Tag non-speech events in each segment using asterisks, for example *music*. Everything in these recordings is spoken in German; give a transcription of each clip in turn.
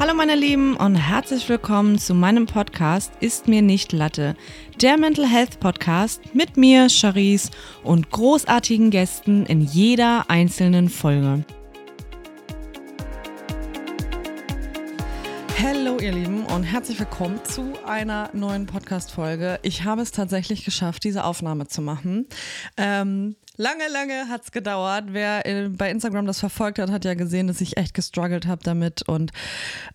Hallo meine Lieben und herzlich willkommen zu meinem Podcast Ist mir nicht Latte, der Mental Health Podcast mit mir, Charisse und großartigen Gästen in jeder einzelnen Folge. Hallo ihr Lieben und herzlich willkommen zu einer neuen Podcast-Folge. Ich habe es tatsächlich geschafft, diese Aufnahme zu machen. Ähm, Lange, lange hat es gedauert. Wer bei Instagram das verfolgt hat, hat ja gesehen, dass ich echt gestruggelt habe damit und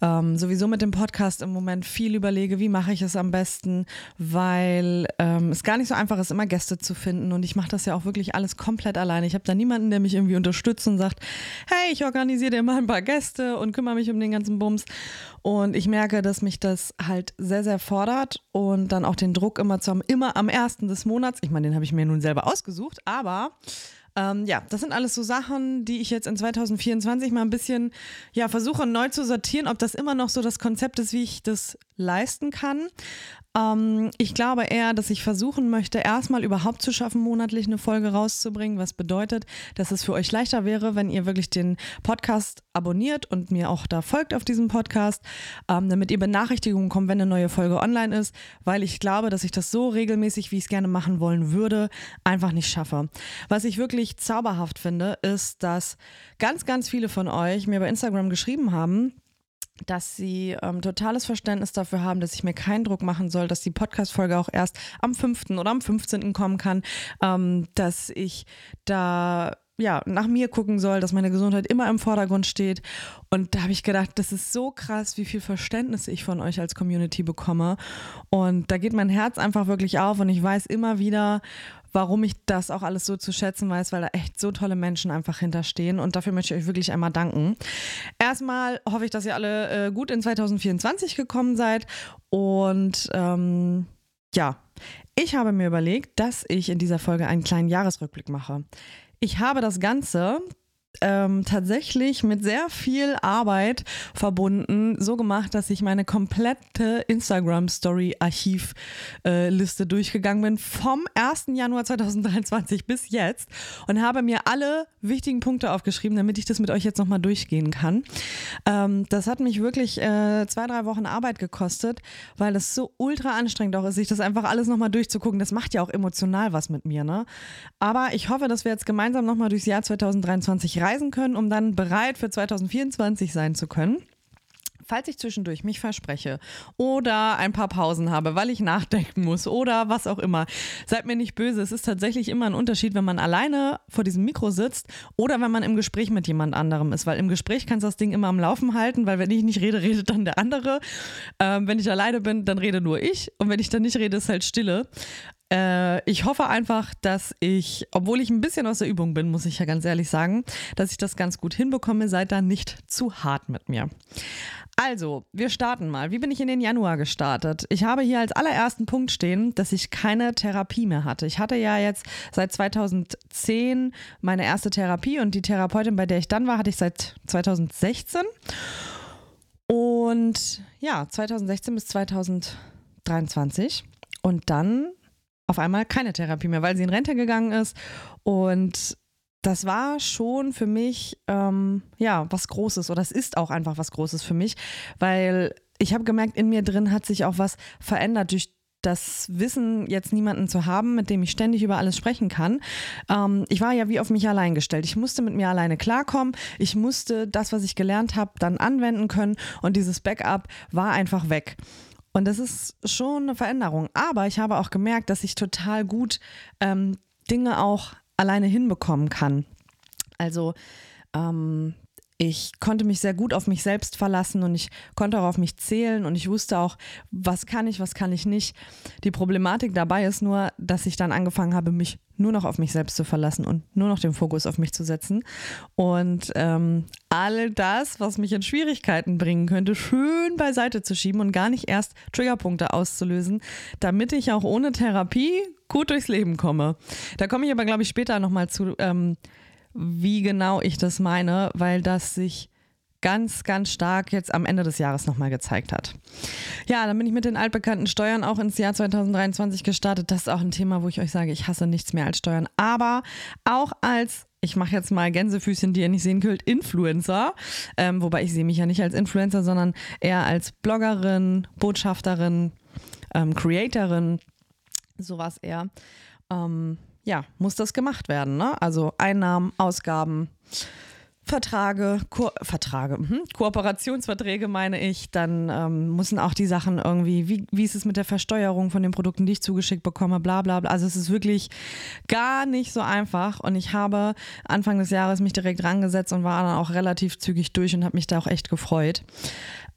ähm, sowieso mit dem Podcast im Moment viel überlege, wie mache ich es am besten, weil ähm, es gar nicht so einfach ist, immer Gäste zu finden und ich mache das ja auch wirklich alles komplett alleine. Ich habe da niemanden, der mich irgendwie unterstützt und sagt, hey, ich organisiere dir mal ein paar Gäste und kümmere mich um den ganzen Bums. Und ich merke, dass mich das halt sehr, sehr fordert und dann auch den Druck immer zu immer am ersten des Monats. Ich meine, den habe ich mir nun selber ausgesucht, aber ähm, ja, das sind alles so Sachen, die ich jetzt in 2024 mal ein bisschen ja, versuche neu zu sortieren, ob das immer noch so das Konzept ist, wie ich das leisten kann. Ähm, ich glaube eher, dass ich versuchen möchte, erstmal überhaupt zu schaffen, monatlich eine Folge rauszubringen, was bedeutet, dass es für euch leichter wäre, wenn ihr wirklich den Podcast abonniert und mir auch da folgt auf diesem Podcast, ähm, damit ihr Benachrichtigungen kommt, wenn eine neue Folge online ist, weil ich glaube, dass ich das so regelmäßig, wie ich es gerne machen wollen würde, einfach nicht schaffe. Was ich wirklich zauberhaft finde, ist, dass ganz, ganz viele von euch mir bei Instagram geschrieben haben, dass sie ähm, totales Verständnis dafür haben, dass ich mir keinen Druck machen soll, dass die Podcast-Folge auch erst am 5. oder am 15. kommen kann, ähm, dass ich da ja, nach mir gucken soll, dass meine Gesundheit immer im Vordergrund steht. Und da habe ich gedacht, das ist so krass, wie viel Verständnis ich von euch als Community bekomme. Und da geht mein Herz einfach wirklich auf und ich weiß immer wieder, warum ich das auch alles so zu schätzen weiß, weil da echt so tolle Menschen einfach hinterstehen. Und dafür möchte ich euch wirklich einmal danken. Erstmal hoffe ich, dass ihr alle äh, gut in 2024 gekommen seid. Und ähm, ja, ich habe mir überlegt, dass ich in dieser Folge einen kleinen Jahresrückblick mache. Ich habe das Ganze ähm, tatsächlich mit sehr viel Arbeit verbunden, so gemacht, dass ich meine komplette Instagram-Story-Archivliste äh, durchgegangen bin vom 1. Januar 2023 bis jetzt und habe mir alle wichtigen Punkte aufgeschrieben, damit ich das mit euch jetzt nochmal durchgehen kann. Ähm, das hat mich wirklich äh, zwei, drei Wochen Arbeit gekostet, weil das so ultra anstrengend auch ist, sich das einfach alles nochmal durchzugucken. Das macht ja auch emotional was mit mir, ne? Aber ich hoffe, dass wir jetzt gemeinsam nochmal durchs Jahr 2023 reisen können, um dann bereit für 2024 sein zu können. Falls ich zwischendurch mich verspreche oder ein paar Pausen habe, weil ich nachdenken muss oder was auch immer, seid mir nicht böse. Es ist tatsächlich immer ein Unterschied, wenn man alleine vor diesem Mikro sitzt oder wenn man im Gespräch mit jemand anderem ist, weil im Gespräch kannst du das Ding immer am Laufen halten, weil wenn ich nicht rede, redet dann der andere. Ähm, wenn ich alleine bin, dann rede nur ich und wenn ich dann nicht rede, ist halt Stille. Äh, ich hoffe einfach, dass ich, obwohl ich ein bisschen aus der Übung bin, muss ich ja ganz ehrlich sagen, dass ich das ganz gut hinbekomme. Seid da nicht zu hart mit mir. Also, wir starten mal. Wie bin ich in den Januar gestartet? Ich habe hier als allerersten Punkt stehen, dass ich keine Therapie mehr hatte. Ich hatte ja jetzt seit 2010 meine erste Therapie und die Therapeutin, bei der ich dann war, hatte ich seit 2016. Und ja, 2016 bis 2023. Und dann auf einmal keine Therapie mehr, weil sie in Rente gegangen ist. Und das war schon für mich ähm, ja was Großes oder es ist auch einfach was Großes für mich, weil ich habe gemerkt, in mir drin hat sich auch was verändert durch das Wissen, jetzt niemanden zu haben, mit dem ich ständig über alles sprechen kann. Ähm, ich war ja wie auf mich allein gestellt. Ich musste mit mir alleine klarkommen. Ich musste das, was ich gelernt habe, dann anwenden können. Und dieses Backup war einfach weg. Und das ist schon eine Veränderung. Aber ich habe auch gemerkt, dass ich total gut ähm, Dinge auch alleine hinbekommen kann. Also ähm, ich konnte mich sehr gut auf mich selbst verlassen und ich konnte auch auf mich zählen und ich wusste auch, was kann ich, was kann ich nicht. Die Problematik dabei ist nur, dass ich dann angefangen habe, mich nur noch auf mich selbst zu verlassen und nur noch den Fokus auf mich zu setzen und ähm, all das, was mich in Schwierigkeiten bringen könnte, schön beiseite zu schieben und gar nicht erst Triggerpunkte auszulösen, damit ich auch ohne Therapie gut durchs Leben komme. Da komme ich aber, glaube ich, später nochmal zu. Ähm, wie genau ich das meine, weil das sich ganz, ganz stark jetzt am Ende des Jahres nochmal gezeigt hat. Ja, dann bin ich mit den altbekannten Steuern auch ins Jahr 2023 gestartet. Das ist auch ein Thema, wo ich euch sage, ich hasse nichts mehr als Steuern. Aber auch als ich mache jetzt mal Gänsefüßchen, die ihr nicht sehen könnt, Influencer. Ähm, wobei ich sehe mich ja nicht als Influencer, sondern eher als Bloggerin, Botschafterin, ähm, Creatorin, sowas eher. Ähm, ja, muss das gemacht werden. Ne? Also Einnahmen, Ausgaben, Vertrage, Ko Vertrage, mh, Kooperationsverträge meine ich, dann ähm, müssen auch die Sachen irgendwie, wie, wie ist es mit der Versteuerung von den Produkten, die ich zugeschickt bekomme, bla bla bla. Also es ist wirklich gar nicht so einfach und ich habe Anfang des Jahres mich direkt rangesetzt und war dann auch relativ zügig durch und habe mich da auch echt gefreut.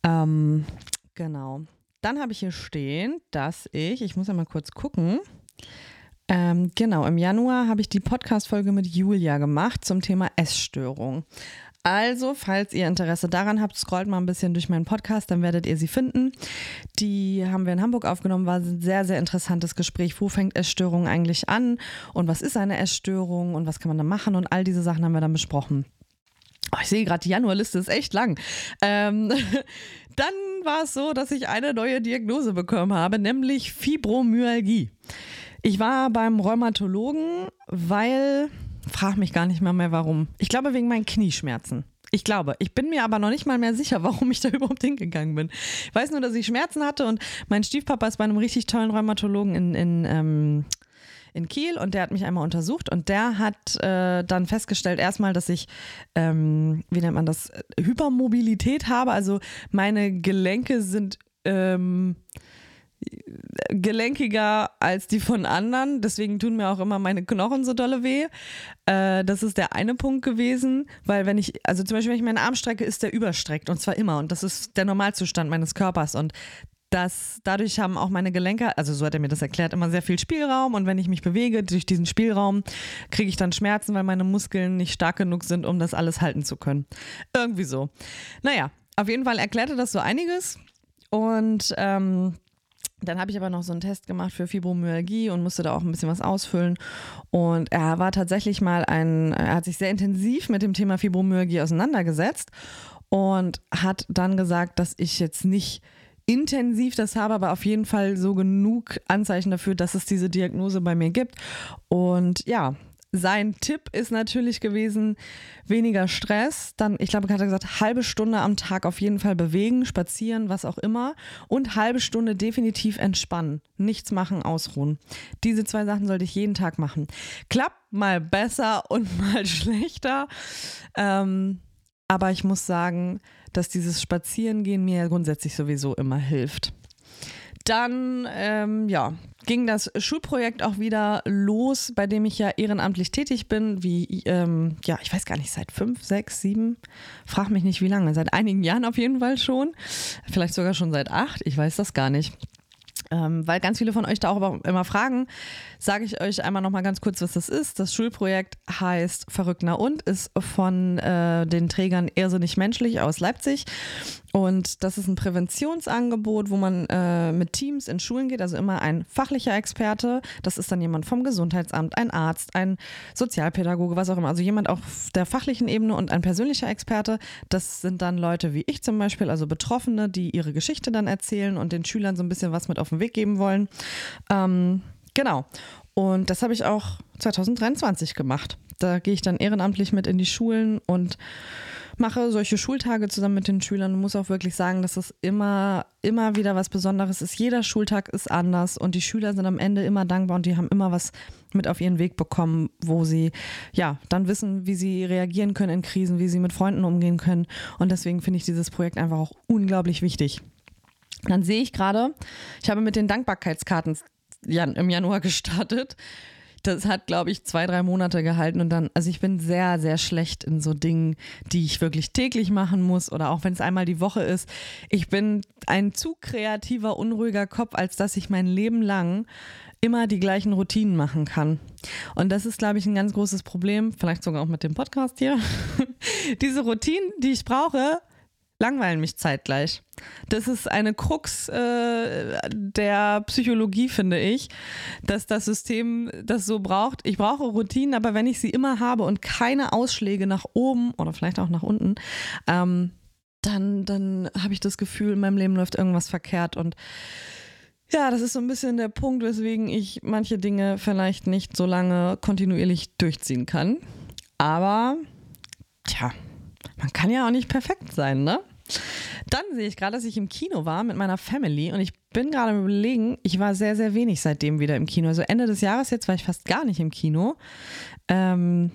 Ähm, genau. Dann habe ich hier stehen, dass ich, ich muss ja mal kurz gucken, ähm, genau, im Januar habe ich die Podcast-Folge mit Julia gemacht zum Thema Essstörung. Also, falls ihr Interesse daran habt, scrollt mal ein bisschen durch meinen Podcast, dann werdet ihr sie finden. Die haben wir in Hamburg aufgenommen, war ein sehr, sehr interessantes Gespräch. Wo fängt Essstörung eigentlich an und was ist eine Essstörung und was kann man da machen und all diese Sachen haben wir dann besprochen. Oh, ich sehe gerade, die Januarliste ist echt lang. Ähm, *laughs* dann war es so, dass ich eine neue Diagnose bekommen habe, nämlich Fibromyalgie. Ich war beim Rheumatologen, weil, frag mich gar nicht mal mehr warum. Ich glaube wegen meinen Knieschmerzen. Ich glaube, ich bin mir aber noch nicht mal mehr sicher, *laughs* warum ich da überhaupt hingegangen bin. Ich weiß nur, dass ich Schmerzen hatte und mein Stiefpapa ist bei einem richtig tollen Rheumatologen in, in, ähm, in Kiel und der hat mich einmal untersucht und der hat äh, dann festgestellt, erstmal, dass ich, ähm, wie nennt man das, Hypermobilität habe. Also meine Gelenke sind. Ähm, gelenkiger als die von anderen. Deswegen tun mir auch immer meine Knochen so dolle weh. Äh, das ist der eine Punkt gewesen, weil wenn ich, also zum Beispiel, wenn ich meinen Arm strecke, ist der überstreckt und zwar immer. Und das ist der Normalzustand meines Körpers. Und das, dadurch haben auch meine Gelenke, also so hat er mir das erklärt, immer sehr viel Spielraum. Und wenn ich mich bewege durch diesen Spielraum, kriege ich dann Schmerzen, weil meine Muskeln nicht stark genug sind, um das alles halten zu können. Irgendwie so. Naja, auf jeden Fall erklärte das so einiges. Und ähm, dann habe ich aber noch so einen Test gemacht für Fibromyalgie und musste da auch ein bisschen was ausfüllen. Und er war tatsächlich mal ein, er hat sich sehr intensiv mit dem Thema Fibromyalgie auseinandergesetzt und hat dann gesagt, dass ich jetzt nicht intensiv das habe, aber auf jeden Fall so genug Anzeichen dafür, dass es diese Diagnose bei mir gibt. Und ja, sein Tipp ist natürlich gewesen, weniger Stress. Dann, ich glaube, hat er gesagt, halbe Stunde am Tag auf jeden Fall bewegen, spazieren, was auch immer. Und halbe Stunde definitiv entspannen. Nichts machen, ausruhen. Diese zwei Sachen sollte ich jeden Tag machen. Klappt mal besser *laughs* und mal schlechter. Ähm, aber ich muss sagen, dass dieses Spazierengehen mir grundsätzlich sowieso immer hilft. Dann, ähm, ja, ging das Schulprojekt auch wieder los, bei dem ich ja ehrenamtlich tätig bin, wie, ähm, ja, ich weiß gar nicht, seit fünf, sechs, sieben, frag mich nicht wie lange, seit einigen Jahren auf jeden Fall schon, vielleicht sogar schon seit acht, ich weiß das gar nicht. Ähm, weil ganz viele von euch da auch immer fragen, sage ich euch einmal noch mal ganz kurz, was das ist. Das Schulprojekt heißt Verrückter und ist von äh, den Trägern Irrsinnig Menschlich aus Leipzig. Und das ist ein Präventionsangebot, wo man äh, mit Teams in Schulen geht, also immer ein fachlicher Experte. Das ist dann jemand vom Gesundheitsamt, ein Arzt, ein Sozialpädagoge, was auch immer. Also jemand auf der fachlichen Ebene und ein persönlicher Experte. Das sind dann Leute wie ich zum Beispiel, also Betroffene, die ihre Geschichte dann erzählen und den Schülern so ein bisschen was mit auf den Weg geben wollen. Ähm, genau. Und das habe ich auch 2023 gemacht. Da gehe ich dann ehrenamtlich mit in die Schulen und mache solche Schultage zusammen mit den Schülern und muss auch wirklich sagen, dass es immer, immer wieder was Besonderes ist. Jeder Schultag ist anders und die Schüler sind am Ende immer dankbar und die haben immer was mit auf ihren Weg bekommen, wo sie ja dann wissen, wie sie reagieren können in Krisen, wie sie mit Freunden umgehen können. Und deswegen finde ich dieses Projekt einfach auch unglaublich wichtig. Dann sehe ich gerade, ich habe mit den Dankbarkeitskarten im Januar *laughs* gestartet das hat, glaube ich, zwei, drei Monate gehalten und dann, also ich bin sehr, sehr schlecht in so Dingen, die ich wirklich täglich machen muss oder auch wenn es einmal die Woche ist. Ich bin ein zu kreativer, unruhiger Kopf, als dass ich mein Leben lang immer die gleichen Routinen machen kann. Und das ist, glaube ich, ein ganz großes Problem, vielleicht sogar auch mit dem Podcast hier. *laughs* Diese Routinen, die ich brauche, langweilen mich zeitgleich. Das ist eine Krux äh, der Psychologie, finde ich, dass das System das so braucht. Ich brauche Routinen, aber wenn ich sie immer habe und keine Ausschläge nach oben oder vielleicht auch nach unten, ähm, dann, dann habe ich das Gefühl, in meinem Leben läuft irgendwas verkehrt und ja, das ist so ein bisschen der Punkt, weswegen ich manche Dinge vielleicht nicht so lange kontinuierlich durchziehen kann. Aber, tja, man kann ja auch nicht perfekt sein, ne? Dann sehe ich gerade, dass ich im Kino war mit meiner Family und ich bin gerade am überlegen, ich war sehr, sehr wenig seitdem wieder im Kino. Also Ende des Jahres jetzt war ich fast gar nicht im Kino. Ähm,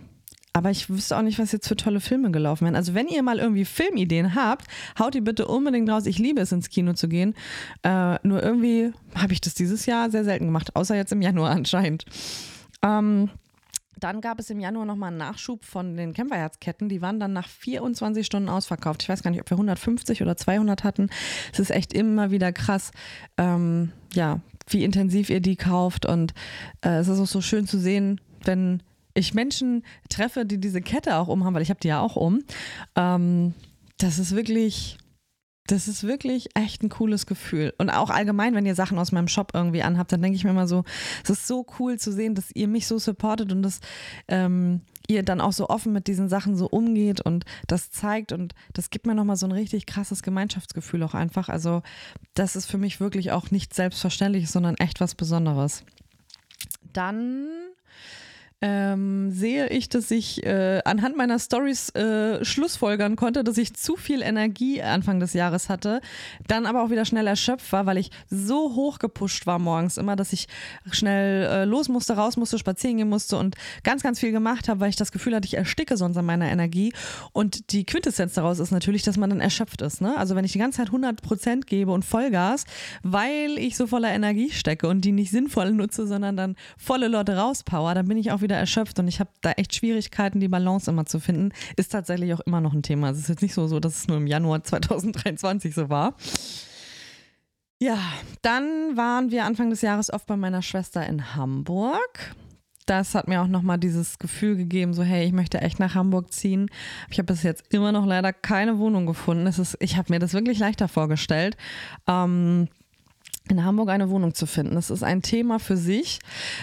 aber ich wüsste auch nicht, was jetzt für tolle Filme gelaufen wären. Also wenn ihr mal irgendwie Filmideen habt, haut die bitte unbedingt raus. Ich liebe es, ins Kino zu gehen. Äh, nur irgendwie habe ich das dieses Jahr sehr selten gemacht, außer jetzt im Januar anscheinend. Ähm, dann gab es im Januar nochmal einen Nachschub von den Kämpferherzketten. Die waren dann nach 24 Stunden ausverkauft. Ich weiß gar nicht, ob wir 150 oder 200 hatten. Es ist echt immer wieder krass, ähm, ja, wie intensiv ihr die kauft. Und äh, es ist auch so schön zu sehen, wenn ich Menschen treffe, die diese Kette auch umhaben, weil ich habe die ja auch um. Ähm, das ist wirklich das ist wirklich echt ein cooles Gefühl. Und auch allgemein, wenn ihr Sachen aus meinem Shop irgendwie anhabt, dann denke ich mir immer so, es ist so cool zu sehen, dass ihr mich so supportet und dass ähm, ihr dann auch so offen mit diesen Sachen so umgeht und das zeigt. Und das gibt mir nochmal so ein richtig krasses Gemeinschaftsgefühl auch einfach. Also das ist für mich wirklich auch nicht selbstverständlich, sondern echt was Besonderes. Dann ähm, sehe ich, dass ich äh, anhand meiner Stories äh, schlussfolgern konnte, dass ich zu viel Energie Anfang des Jahres hatte, dann aber auch wieder schnell erschöpft war, weil ich so hoch gepusht war morgens immer, dass ich schnell äh, los musste, raus musste, spazieren gehen musste und ganz, ganz viel gemacht habe, weil ich das Gefühl hatte, ich ersticke sonst an meiner Energie. Und die Quintessenz daraus ist natürlich, dass man dann erschöpft ist. Ne? Also wenn ich die ganze Zeit 100 Prozent gebe und Vollgas, weil ich so voller Energie stecke und die nicht sinnvoll nutze, sondern dann volle Leute rauspower, dann bin ich auch wieder wieder erschöpft und ich habe da echt Schwierigkeiten, die Balance immer zu finden. Ist tatsächlich auch immer noch ein Thema. Es ist jetzt nicht so, so, dass es nur im Januar 2023 so war. Ja, dann waren wir Anfang des Jahres oft bei meiner Schwester in Hamburg. Das hat mir auch nochmal dieses Gefühl gegeben, so hey, ich möchte echt nach Hamburg ziehen. Ich habe bis jetzt immer noch leider keine Wohnung gefunden. Es ist, ich habe mir das wirklich leichter vorgestellt. Ähm, in Hamburg eine Wohnung zu finden. Das ist ein Thema für sich.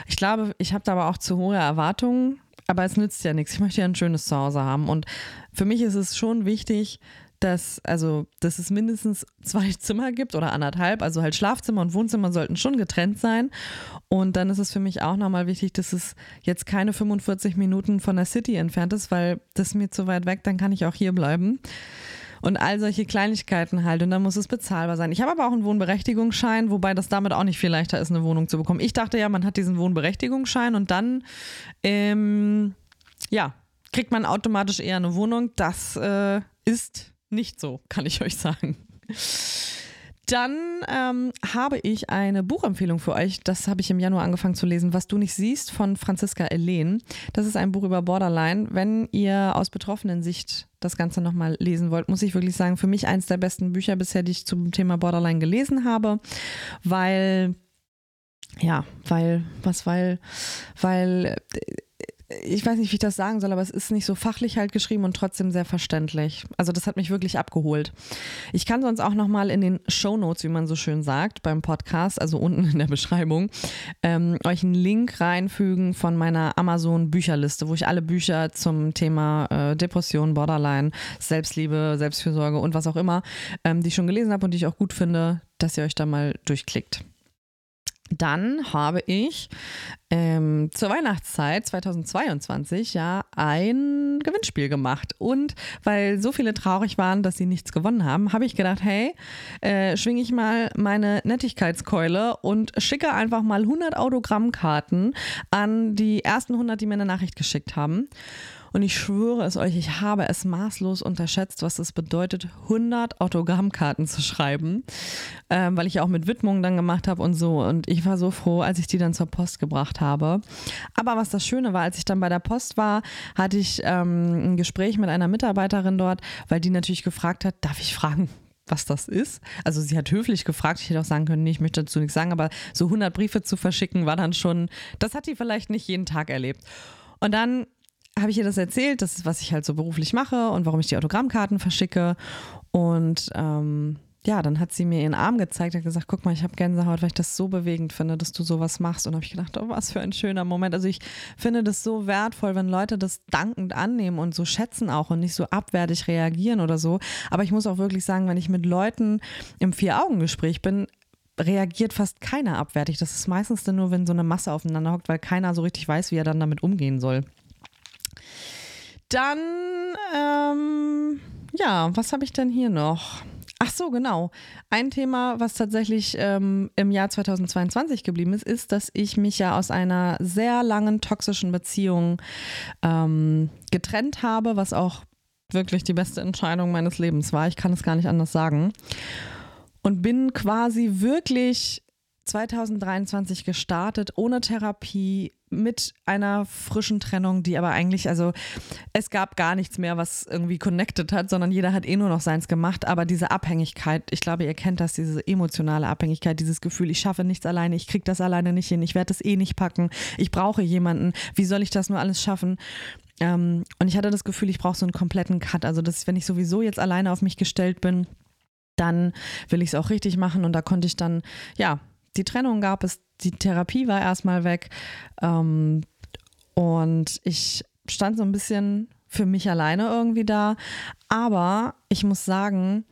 Ich glaube, ich habe da aber auch zu hohe Erwartungen, aber es nützt ja nichts. Ich möchte ja ein schönes Zuhause haben. Und für mich ist es schon wichtig, dass, also, dass es mindestens zwei *laughs* Zimmer gibt oder anderthalb. Also halt Schlafzimmer und Wohnzimmer sollten schon getrennt sein. Und dann ist es für mich auch nochmal wichtig, dass es jetzt keine 45 Minuten von der City entfernt ist, weil das ist mir zu weit weg, dann kann ich auch hier bleiben und all solche Kleinigkeiten halt. Und dann muss es bezahlbar sein. Ich habe aber auch einen Wohnberechtigungsschein, wobei das damit auch nicht viel leichter ist, eine Wohnung zu bekommen. Ich dachte ja, man hat diesen Wohnberechtigungsschein und dann, ähm, ja, kriegt man automatisch eher eine Wohnung. Das äh, ist nicht so, kann ich euch sagen. Dann ähm, habe ich eine Buchempfehlung für euch. Das habe ich im Januar angefangen zu lesen. Was du nicht siehst von Franziska Elen. Das ist ein Buch über Borderline. Wenn ihr aus betroffenen Sicht das Ganze nochmal lesen wollt, muss ich wirklich sagen, für mich eins der besten Bücher bisher, die ich zum Thema Borderline gelesen habe, weil ja, weil, was, weil, weil ich weiß nicht, wie ich das sagen soll, aber es ist nicht so fachlich halt geschrieben und trotzdem sehr verständlich. Also das hat mich wirklich abgeholt. Ich kann sonst auch nochmal in den Show Notes, wie man so schön sagt, beim Podcast, also unten in der Beschreibung, ähm, euch einen Link reinfügen von meiner Amazon Bücherliste, wo ich alle Bücher zum Thema äh, Depression, Borderline, Selbstliebe, Selbstfürsorge und was auch immer, ähm, die ich schon gelesen habe und die ich auch gut finde, dass ihr euch da mal durchklickt. Dann habe ich ähm, zur Weihnachtszeit 2022 ja ein Gewinnspiel gemacht. Und weil so viele traurig waren, dass sie nichts gewonnen haben, habe ich gedacht, hey, äh, schwinge ich mal meine Nettigkeitskeule und schicke einfach mal 100 Autogrammkarten an die ersten 100, die mir eine Nachricht geschickt haben. Und ich schwöre es euch, ich habe es maßlos unterschätzt, was es bedeutet, 100 Autogrammkarten zu schreiben, ähm, weil ich auch mit Widmungen dann gemacht habe und so. Und ich war so froh, als ich die dann zur Post gebracht habe. Aber was das Schöne war, als ich dann bei der Post war, hatte ich ähm, ein Gespräch mit einer Mitarbeiterin dort, weil die natürlich gefragt hat, darf ich fragen, was das ist. Also sie hat höflich gefragt, ich hätte auch sagen können, nee, ich möchte dazu nichts sagen, aber so 100 Briefe zu verschicken war dann schon, das hat die vielleicht nicht jeden Tag erlebt. Und dann habe ich ihr das erzählt, das ist, was ich halt so beruflich mache und warum ich die Autogrammkarten verschicke. Und ähm, ja, dann hat sie mir ihren Arm gezeigt und gesagt, guck mal, ich habe Gänsehaut, weil ich das so bewegend finde, dass du sowas machst. Und habe ich gedacht, oh, was für ein schöner Moment. Also ich finde das so wertvoll, wenn Leute das dankend annehmen und so schätzen auch und nicht so abwertig reagieren oder so. Aber ich muss auch wirklich sagen, wenn ich mit Leuten im Vier-Augen-Gespräch bin, reagiert fast keiner abwertig. Das ist meistens nur, wenn so eine Masse aufeinander hockt, weil keiner so richtig weiß, wie er dann damit umgehen soll. Dann, ähm, ja, was habe ich denn hier noch? Ach so, genau. Ein Thema, was tatsächlich ähm, im Jahr 2022 geblieben ist, ist, dass ich mich ja aus einer sehr langen toxischen Beziehung ähm, getrennt habe, was auch wirklich die beste Entscheidung meines Lebens war. Ich kann es gar nicht anders sagen. Und bin quasi wirklich 2023 gestartet, ohne Therapie, mit einer frischen Trennung, die aber eigentlich, also es gab gar nichts mehr, was irgendwie connected hat, sondern jeder hat eh nur noch seins gemacht. Aber diese Abhängigkeit, ich glaube, ihr kennt das, diese emotionale Abhängigkeit, dieses Gefühl, ich schaffe nichts alleine, ich kriege das alleine nicht hin, ich werde das eh nicht packen, ich brauche jemanden, wie soll ich das nur alles schaffen? Ähm, und ich hatte das Gefühl, ich brauche so einen kompletten Cut. Also, dass, wenn ich sowieso jetzt alleine auf mich gestellt bin, dann will ich es auch richtig machen. Und da konnte ich dann, ja, die Trennung gab es, die Therapie war erstmal weg. Ähm, und ich stand so ein bisschen für mich alleine irgendwie da. Aber ich muss sagen,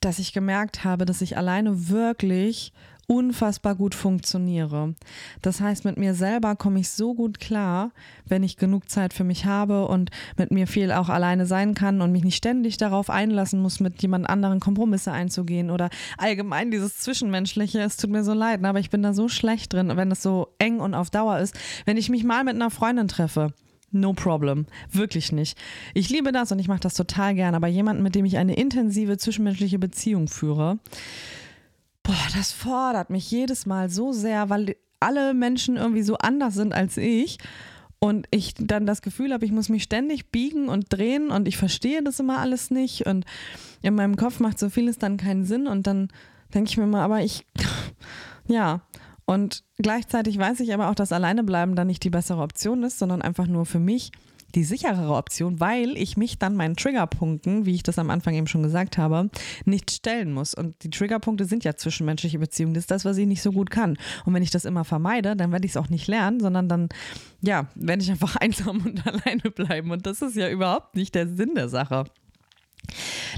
dass ich gemerkt habe, dass ich alleine wirklich unfassbar gut funktioniere. Das heißt, mit mir selber komme ich so gut klar, wenn ich genug Zeit für mich habe und mit mir viel auch alleine sein kann und mich nicht ständig darauf einlassen muss, mit jemand anderen Kompromisse einzugehen oder allgemein dieses Zwischenmenschliche. Es tut mir so leid, aber ich bin da so schlecht drin, wenn es so eng und auf Dauer ist. Wenn ich mich mal mit einer Freundin treffe, No problem. Wirklich nicht. Ich liebe das und ich mache das total gern, aber jemanden, mit dem ich eine intensive zwischenmenschliche Beziehung führe, boah, das fordert mich jedes Mal so sehr, weil alle Menschen irgendwie so anders sind als ich. Und ich dann das Gefühl habe, ich muss mich ständig biegen und drehen und ich verstehe das immer alles nicht. Und in meinem Kopf macht so vieles dann keinen Sinn. Und dann denke ich mir mal, aber ich, *laughs* ja. Und gleichzeitig weiß ich aber auch, dass Alleinebleiben dann nicht die bessere Option ist, sondern einfach nur für mich die sicherere Option, weil ich mich dann meinen Triggerpunkten, wie ich das am Anfang eben schon gesagt habe, nicht stellen muss. Und die Triggerpunkte sind ja zwischenmenschliche Beziehungen. Das ist das, was ich nicht so gut kann. Und wenn ich das immer vermeide, dann werde ich es auch nicht lernen, sondern dann, ja, werde ich einfach *laughs* einsam und *laughs* alleine bleiben. Und das ist ja überhaupt nicht der Sinn der Sache.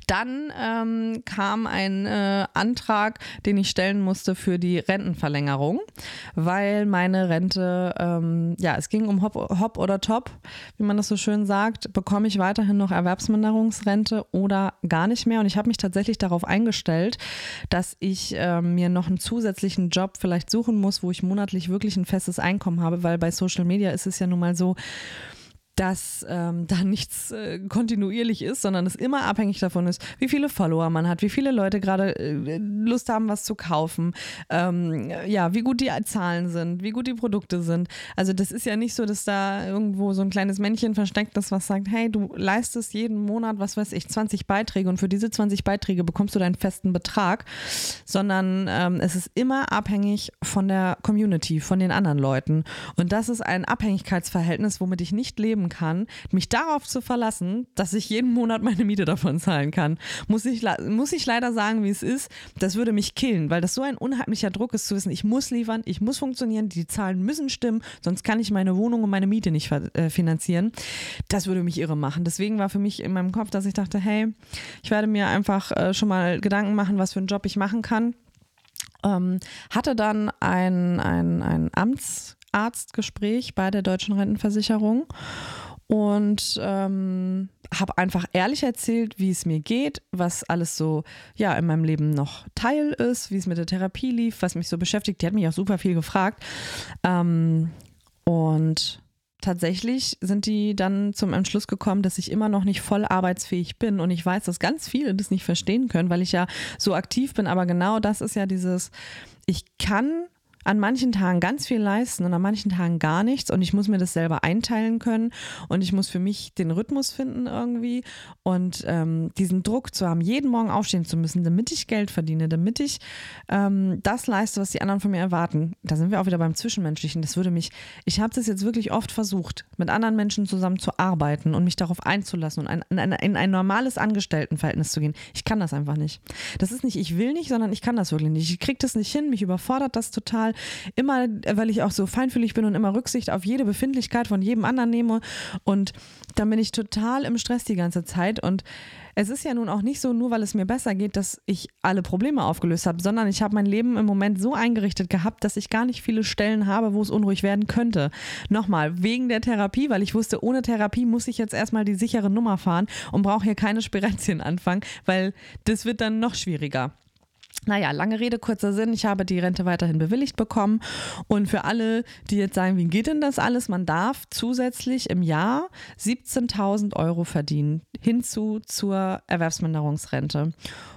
Dann ähm, kam ein äh, Antrag, den ich stellen musste für die Rentenverlängerung, weil meine Rente, ähm, ja, es ging um Hop, Hop oder Top, wie man das so schön sagt. Bekomme ich weiterhin noch Erwerbsminderungsrente oder gar nicht mehr? Und ich habe mich tatsächlich darauf eingestellt, dass ich äh, mir noch einen zusätzlichen Job vielleicht suchen muss, wo ich monatlich wirklich ein festes Einkommen habe, weil bei Social Media ist es ja nun mal so, dass ähm, *laughs* da nichts äh, kontinuierlich ist, sondern es immer abhängig davon ist, wie viele Follower man hat, wie viele Leute gerade äh, Lust haben, was zu kaufen, ähm, ja, wie gut die Zahlen sind, wie gut die Produkte sind. Also das ist ja nicht so, dass da irgendwo so ein kleines Männchen versteckt ist, was sagt, hey, du leistest jeden Monat, was weiß ich, 20 Beiträge und für diese 20 Beiträge bekommst du deinen festen Betrag, sondern ähm, es ist immer abhängig von der Community, von den anderen Leuten. Und das ist ein Abhängigkeitsverhältnis, womit ich nicht leben kann, mich darauf zu verlassen, dass ich jeden Monat meine Miete davon zahlen kann, muss ich, muss ich leider sagen, wie es ist. Das würde mich killen, weil das so ein unheimlicher Druck ist zu wissen, ich muss liefern, ich muss funktionieren, die Zahlen müssen stimmen, sonst kann ich meine Wohnung und meine Miete nicht äh, finanzieren. Das würde mich irre machen. Deswegen war für mich in meinem Kopf, dass ich dachte, hey, ich werde mir einfach äh, schon mal Gedanken machen, was für einen Job ich machen kann. Ähm, hatte dann ein, ein, ein Amts Arztgespräch bei der Deutschen Rentenversicherung und ähm, habe einfach ehrlich erzählt, wie es mir geht, was alles so ja in meinem Leben noch Teil ist, wie es mit der Therapie lief, was mich so beschäftigt. Die hat mich auch super viel gefragt. Ähm, und tatsächlich sind die dann zum Entschluss gekommen, dass ich immer noch nicht voll arbeitsfähig bin. Und ich weiß, dass ganz viele das nicht verstehen können, weil ich ja so aktiv bin, aber genau das ist ja dieses ich kann an manchen Tagen ganz viel leisten und an manchen Tagen gar nichts und ich muss mir das selber einteilen können und ich muss für mich den Rhythmus finden irgendwie und ähm, diesen Druck zu haben, jeden Morgen aufstehen zu müssen, damit ich Geld verdiene, damit ich ähm, das leiste, was die anderen von mir erwarten. Da sind wir auch wieder beim Zwischenmenschlichen. Das würde mich, ich habe das jetzt wirklich oft versucht, mit anderen Menschen zusammen zu arbeiten und mich darauf einzulassen und ein, in, ein, in ein normales Angestelltenverhältnis zu gehen. Ich kann das einfach nicht. Das ist nicht, ich will nicht, sondern ich kann das wirklich nicht. Ich kriege das nicht hin, mich überfordert das total total immer, weil ich auch so feinfühlig bin und immer Rücksicht auf jede Befindlichkeit von jedem anderen nehme und dann bin ich total im Stress die ganze Zeit und es ist ja nun auch nicht so, nur weil es mir besser geht, dass ich alle Probleme aufgelöst habe, sondern ich habe mein Leben im Moment so eingerichtet gehabt, dass ich gar nicht viele Stellen habe, wo es unruhig werden könnte. Nochmal, wegen der Therapie, weil ich wusste, ohne Therapie muss ich jetzt erstmal die sichere Nummer fahren und brauche hier keine Spirenzien anfangen, weil das wird dann noch schwieriger. Naja, lange Rede, kurzer Sinn. Ich habe die Rente weiterhin bewilligt bekommen. Und für alle, die jetzt sagen, wie geht denn das alles? Man darf zusätzlich im Jahr 17.000 Euro verdienen, hinzu zur Erwerbsminderungsrente.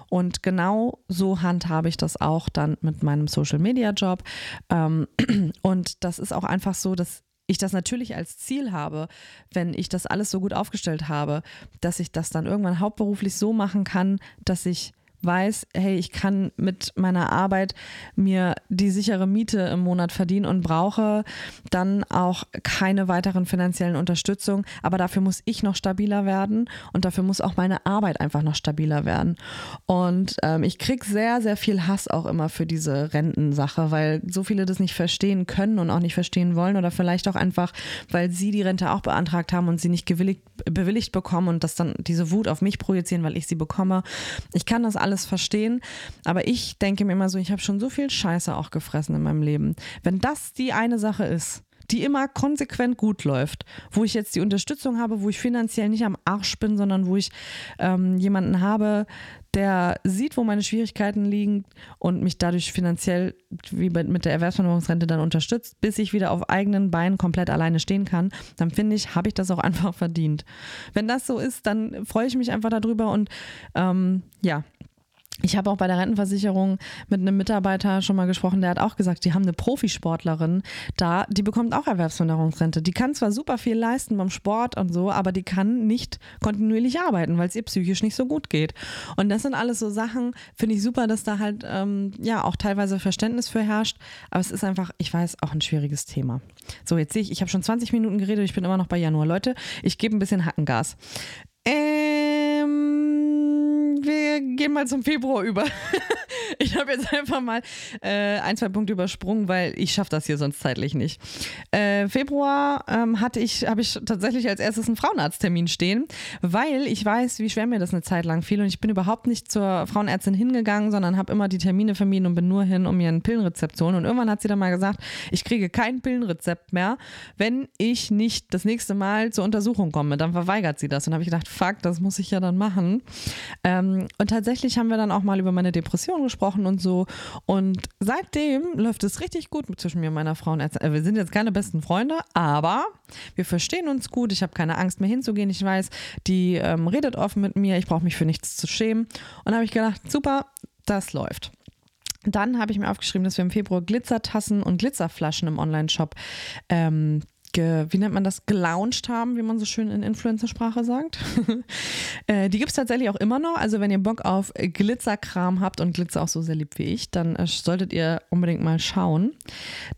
Und genau so handhabe ich das auch dann mit meinem Social-Media-Job. Ähm, *clears throat* und das ist auch einfach so, dass ich das natürlich als Ziel habe, wenn ich das alles so gut aufgestellt habe, dass ich das dann irgendwann hauptberuflich so machen kann, dass ich weiß, hey, ich kann mit meiner Arbeit mir die sichere Miete im Monat verdienen und brauche dann auch keine weiteren finanziellen Unterstützung. Aber dafür muss ich noch stabiler werden und dafür muss auch meine Arbeit einfach noch stabiler werden. Und ähm, ich kriege sehr, sehr viel Hass auch immer für diese Rentensache, weil so viele das nicht verstehen können und auch nicht verstehen wollen oder vielleicht auch einfach, weil sie die Rente auch beantragt haben und sie nicht gewilligt, bewilligt bekommen und das dann diese Wut auf mich projizieren, weil ich sie bekomme. Ich kann das alles verstehen. Aber ich denke mir immer so, ich habe schon so viel Scheiße auch gefressen in meinem Leben. Wenn das die eine Sache ist, die immer konsequent gut läuft, wo ich jetzt die Unterstützung habe, wo ich finanziell nicht am Arsch bin, sondern wo ich ähm, jemanden habe, der sieht, wo meine Schwierigkeiten liegen und mich dadurch finanziell wie mit der Erwerbsminderungsrente dann unterstützt, bis ich wieder auf eigenen Beinen komplett alleine stehen kann, dann finde ich, habe ich das auch *laughs* einfach verdient. Wenn das so ist, dann freue ich mich einfach darüber und ähm, ja, ich habe auch bei der Rentenversicherung mit einem Mitarbeiter schon mal gesprochen, der hat auch gesagt, die haben eine Profisportlerin da, die bekommt auch Erwerbsminderungsrente. Die kann zwar super viel leisten beim Sport und so, aber die kann nicht kontinuierlich arbeiten, weil es ihr psychisch nicht so gut geht. Und das sind alles so Sachen, finde ich super, dass da halt ähm, ja auch teilweise Verständnis für herrscht. Aber es ist einfach, ich weiß, auch ein schwieriges Thema. So, jetzt sehe ich, ich habe schon 20 Minuten geredet, ich bin immer noch bei Januar. Leute, ich gebe ein bisschen Hackengas. Ähm wir gehen mal zum Februar über. *laughs* *laughs* ich habe jetzt einfach mal äh, ein, zwei Punkte übersprungen, weil ich schaffe das hier sonst zeitlich nicht. Äh, Februar ähm, hatte ich, habe ich tatsächlich als erstes einen Frauenarzttermin stehen, weil ich weiß, wie schwer mir das eine Zeit lang fiel und ich bin überhaupt nicht zur Frauenärztin hingegangen, sondern habe immer die Termine vermieden und bin nur hin, um mir ein Pillenrezept zu holen. Und irgendwann hat sie dann mal gesagt, ich kriege kein Pillenrezept mehr, wenn ich nicht das nächste Mal zur Untersuchung komme. Dann verweigert sie das. Und habe ich gedacht, fuck, das muss ich ja dann machen. Ähm, und tatsächlich haben wir dann auch mal über meine Depression gesprochen und so. Und seitdem läuft es richtig gut zwischen mir und meiner Frau. Äh, wir sind jetzt keine besten Freunde, aber wir verstehen uns gut. Ich habe keine Angst mehr hinzugehen. Ich weiß, die ähm, redet offen mit mir. Ich brauche mich für nichts zu schämen. Und habe ich gedacht, super, das läuft. Dann habe ich mir aufgeschrieben, dass wir im Februar Glitzertassen und Glitzerflaschen im Online-Shop ähm, ge, wie nennt man das, gelauncht haben, wie man so schön in Influencer-Sprache sagt. *laughs* äh, die gibt es tatsächlich auch immer noch. Also wenn ihr Bock auf Glitzerkram habt und Glitzer auch so sehr lieb wie ich, dann äh, solltet ihr unbedingt mal schauen.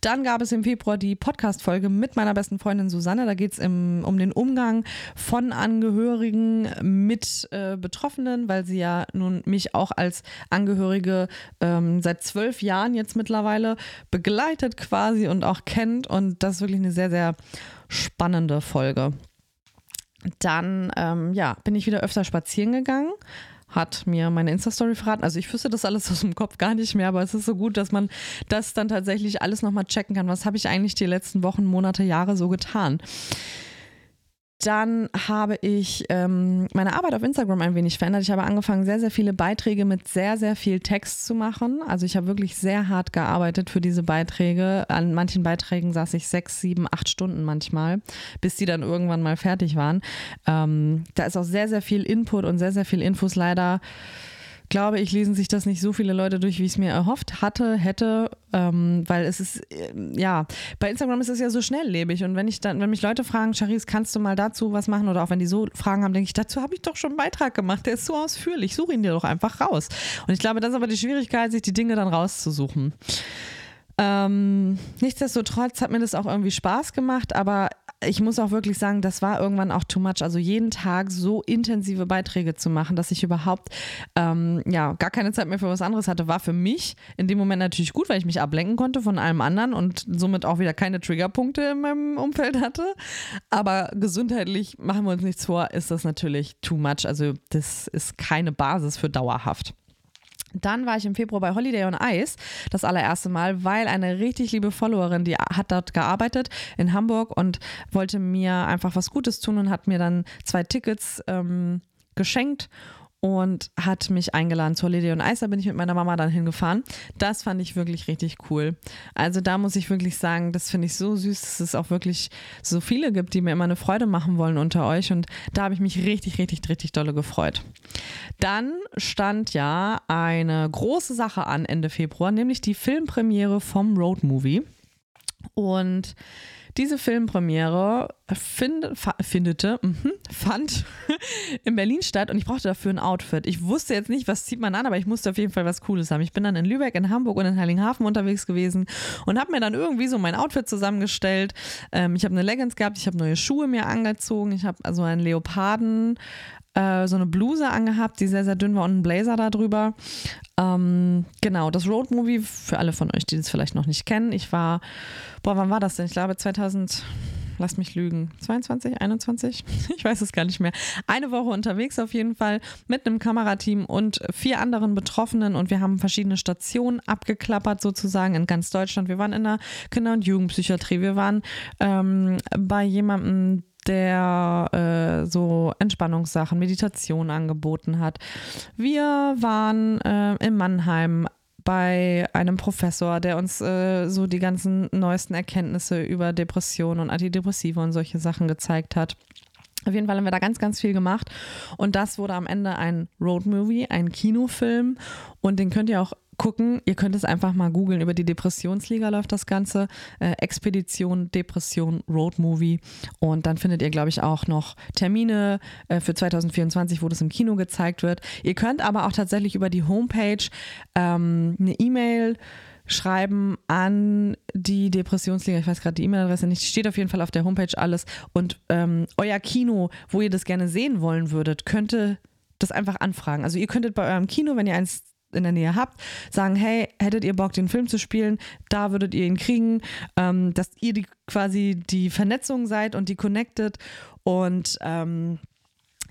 Dann gab es im Februar die Podcast-Folge mit meiner besten Freundin Susanne. Da geht es um den Umgang von Angehörigen mit äh, Betroffenen, weil sie ja nun mich auch als Angehörige ähm, seit zwölf Jahren jetzt mittlerweile begleitet quasi und auch kennt. Und das ist wirklich eine sehr, sehr spannende Folge. Dann ähm, ja, bin ich wieder öfter spazieren gegangen, hat mir meine Insta-Story verraten. Also ich wüsste das alles *laughs* aus dem Kopf gar nicht mehr, aber es ist so gut, dass man das dann tatsächlich alles nochmal checken kann. Was habe ich eigentlich die letzten Wochen, Monate, Jahre so getan? Dann habe ich ähm, meine Arbeit auf Instagram ein wenig verändert. Ich habe angefangen, sehr, sehr viele Beiträge mit sehr, sehr viel Text zu machen. Also ich habe wirklich sehr hart gearbeitet für diese Beiträge. An manchen Beiträgen saß ich sechs, sieben, acht Stunden manchmal, bis die dann irgendwann mal fertig waren. Ähm, da ist auch sehr, sehr viel Input und sehr, sehr viel Infos leider glaube ich, lesen sich das nicht so viele Leute durch, wie ich es mir erhofft hatte, hätte, ähm, weil es ist, äh, ja, bei Instagram ist es ja so schnelllebig und wenn ich dann, wenn mich Leute fragen, Charis, kannst du mal dazu was machen oder auch wenn die so Fragen haben, denke ich, dazu habe ich doch schon einen Beitrag gemacht, der ist so ausführlich, such ihn dir doch einfach raus. Und ich glaube, das ist aber die Schwierigkeit, sich die Dinge dann rauszusuchen. Ähm, nichtsdestotrotz hat mir das auch irgendwie Spaß gemacht, aber ich muss auch wirklich sagen, das war irgendwann auch too much. Also jeden Tag so intensive Beiträge zu machen, dass ich überhaupt ähm, ja gar keine Zeit mehr für was anderes hatte, war für mich in dem Moment natürlich gut, weil ich mich ablenken konnte von allem anderen und somit auch wieder keine Triggerpunkte in meinem Umfeld hatte. Aber gesundheitlich machen wir uns nichts vor, ist das natürlich too much. Also das ist keine Basis für dauerhaft. Dann war ich im Februar bei Holiday on Ice das allererste Mal, weil eine richtig liebe Followerin, die hat dort gearbeitet in Hamburg und wollte mir einfach was Gutes tun und hat mir dann zwei Tickets ähm, geschenkt und hat mich eingeladen zur Lady und Eis. Da bin ich mit meiner Mama dann hingefahren. Das fand ich wirklich richtig cool. Also da muss ich wirklich sagen, das finde ich so süß, dass es auch wirklich so viele gibt, die mir immer eine Freude machen wollen unter euch. Und da habe ich mich richtig, richtig, richtig dolle gefreut. Dann stand ja eine große Sache an Ende Februar, nämlich die Filmpremiere vom Road Movie. Und diese Filmpremiere find, findete, mh, fand *laughs* in Berlin statt und ich brauchte dafür ein Outfit. Ich wusste jetzt nicht, was zieht man an, aber ich musste auf jeden Fall was Cooles haben. Ich bin dann in Lübeck, in Hamburg und in Heiligenhafen unterwegs gewesen und habe mir dann irgendwie so mein Outfit zusammengestellt. Ähm, ich habe eine Leggings gehabt, ich habe neue Schuhe mir angezogen, ich habe also einen Leoparden äh, so eine Bluse angehabt, die sehr, sehr dünn war und einen Blazer darüber. Ähm, genau, das Road Movie, für alle von euch, die das vielleicht noch nicht kennen. Ich war, boah, wann war das denn? Ich glaube 2000 lass mich lügen, 22, 21? *laughs* Ich weiß es gar nicht mehr. Eine Woche unterwegs auf jeden Fall mit einem Kamerateam und vier anderen Betroffenen und wir haben verschiedene Stationen abgeklappert sozusagen in ganz Deutschland. Wir waren in der Kinder- und Jugendpsychiatrie, wir waren ähm, bei jemandem, der äh, so Entspannungssachen, Meditation angeboten hat. Wir waren äh, in Mannheim bei einem Professor, der uns äh, so die ganzen neuesten Erkenntnisse über Depressionen und Antidepressive und solche Sachen gezeigt hat. Auf jeden Fall haben wir da ganz, ganz viel gemacht. Und das wurde am Ende ein Roadmovie, ein Kinofilm. Und den könnt ihr auch gucken. Ihr könnt es einfach mal googeln. Über die Depressionsliga läuft das Ganze. Äh, Expedition, Depression, Road Movie. Und dann findet ihr, glaube ich, auch noch Termine äh, für 2024, wo das im Kino gezeigt wird. Ihr könnt aber auch tatsächlich über die Homepage ähm, eine E-Mail schreiben an die Depressionsliga. Ich weiß gerade die E-Mail-Adresse nicht. Steht auf jeden Fall auf der Homepage alles. Und ähm, euer Kino, wo ihr das gerne sehen wollen würdet, könnte das einfach anfragen. Also ihr könntet bei eurem Kino, wenn ihr eins in der Nähe habt, sagen, hey, hättet ihr Bock, den Film zu spielen, da würdet ihr ihn kriegen, ähm, dass ihr die, quasi die Vernetzung seid und die connected und ähm,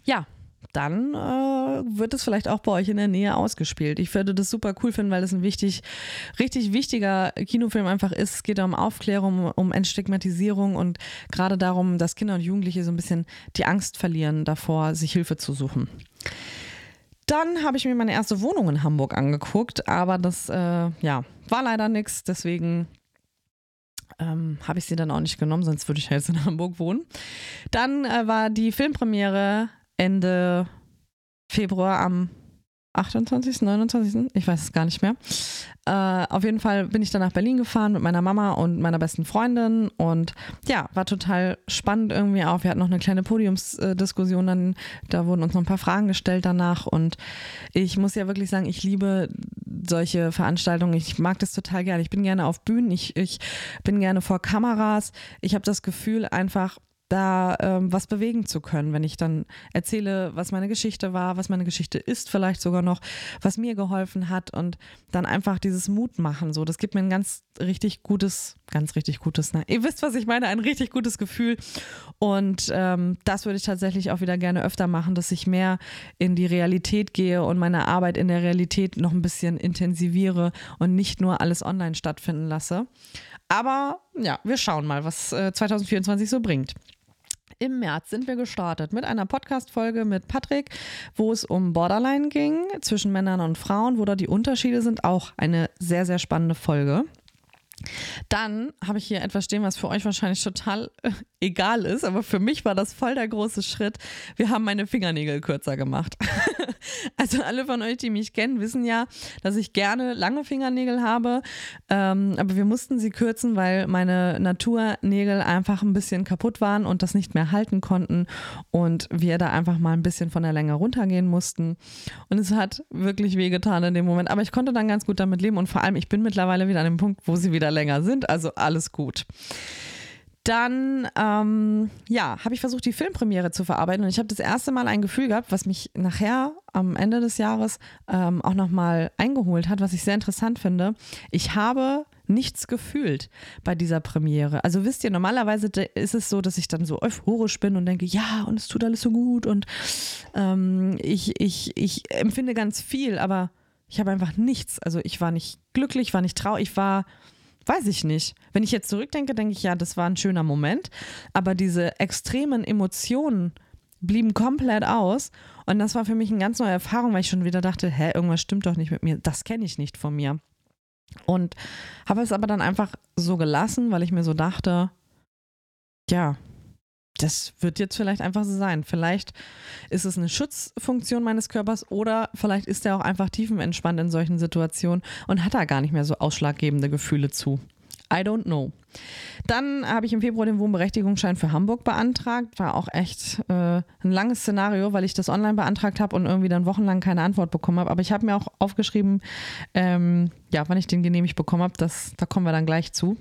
ja, dann äh, wird es vielleicht auch bei euch in der Nähe ausgespielt. Ich würde das super cool finden, weil das ein wichtig, richtig wichtiger Kinofilm einfach ist. Es geht um Aufklärung, um Entstigmatisierung und gerade darum, dass Kinder und Jugendliche so ein bisschen die Angst verlieren davor, sich Hilfe zu suchen. Dann habe ich mir meine erste Wohnung in Hamburg angeguckt, aber das äh, ja, war leider nichts, deswegen ähm, habe ich sie dann auch nicht genommen, sonst würde ich jetzt in Hamburg wohnen. Dann äh, war die Filmpremiere Ende Februar am 28., 29., ich weiß es gar nicht mehr. Äh, auf jeden Fall bin ich dann nach Berlin gefahren mit meiner Mama und meiner besten Freundin und ja, war total spannend irgendwie auch. Wir hatten noch eine kleine Podiumsdiskussion, dann da wurden uns noch ein paar Fragen gestellt danach und ich muss ja wirklich sagen, ich liebe solche Veranstaltungen. Ich mag das total gerne. Ich bin gerne auf Bühnen, ich, ich bin gerne vor Kameras. Ich habe das Gefühl einfach, da ähm, was bewegen zu können, wenn ich dann erzähle, was meine Geschichte war, was meine Geschichte ist, vielleicht sogar noch, was mir geholfen hat und dann einfach dieses Mut machen. So, das gibt mir ein ganz richtig gutes, ganz richtig gutes, ne? Ihr wisst, was ich meine, ein richtig gutes Gefühl. Und ähm, das würde ich tatsächlich auch wieder gerne öfter machen, dass ich mehr in die Realität gehe und meine Arbeit in der Realität noch ein bisschen intensiviere und nicht nur alles online stattfinden lasse. Aber ja, wir schauen mal, was äh, 2024 so bringt. Im März sind wir gestartet mit einer Podcast-Folge mit Patrick, wo es um Borderline ging zwischen Männern und Frauen, wo da die Unterschiede sind. Auch eine sehr, sehr spannende Folge. Dann habe ich hier etwas stehen, was für euch wahrscheinlich total äh, egal ist, aber für mich war das voll der große Schritt. Wir haben meine Fingernägel kürzer gemacht. *laughs* also alle von euch, die mich kennen, wissen ja, dass ich gerne lange Fingernägel habe, ähm, aber wir mussten sie kürzen, weil meine Naturnägel einfach ein bisschen kaputt waren und das nicht mehr halten konnten und wir da einfach mal ein bisschen von der Länge runtergehen mussten. Und es hat wirklich wehgetan in dem Moment, aber ich konnte dann ganz gut damit leben und vor allem, ich bin mittlerweile wieder an dem Punkt, wo sie wieder länger sind, also alles gut. Dann, ähm, ja, habe ich versucht, die Filmpremiere zu verarbeiten und ich habe das erste Mal ein Gefühl gehabt, was mich nachher am Ende des Jahres ähm, auch nochmal eingeholt hat, was ich sehr interessant finde. Ich habe nichts gefühlt bei dieser Premiere. Also wisst ihr, normalerweise ist es so, dass ich dann so euphorisch bin und denke, ja, und es tut alles so gut und ähm, ich, ich, ich empfinde ganz viel, aber ich habe einfach nichts. Also ich war nicht glücklich, war nicht traurig, ich war weiß ich nicht. Wenn ich jetzt zurückdenke, denke ich, ja, das war ein schöner Moment. Aber diese extremen Emotionen blieben komplett aus. Und das war für mich eine ganz neue Erfahrung, weil ich schon wieder dachte, hä, irgendwas stimmt doch nicht mit mir. Das kenne ich nicht von mir. Und habe es aber dann einfach so gelassen, weil ich mir so dachte, ja, das wird jetzt vielleicht einfach so sein. Vielleicht ist es eine Schutzfunktion meines Körpers oder vielleicht ist er auch einfach tiefenentspannt in solchen Situationen und hat da gar nicht mehr so ausschlaggebende Gefühle zu. I don't know. Dann habe ich im Februar den Wohnberechtigungsschein für Hamburg beantragt. War auch echt äh, ein langes Szenario, weil ich das online beantragt habe und irgendwie dann wochenlang keine Antwort bekommen habe. Aber ich habe mir auch aufgeschrieben, ähm, ja, wann ich den genehmigt bekommen habe. da kommen wir dann gleich zu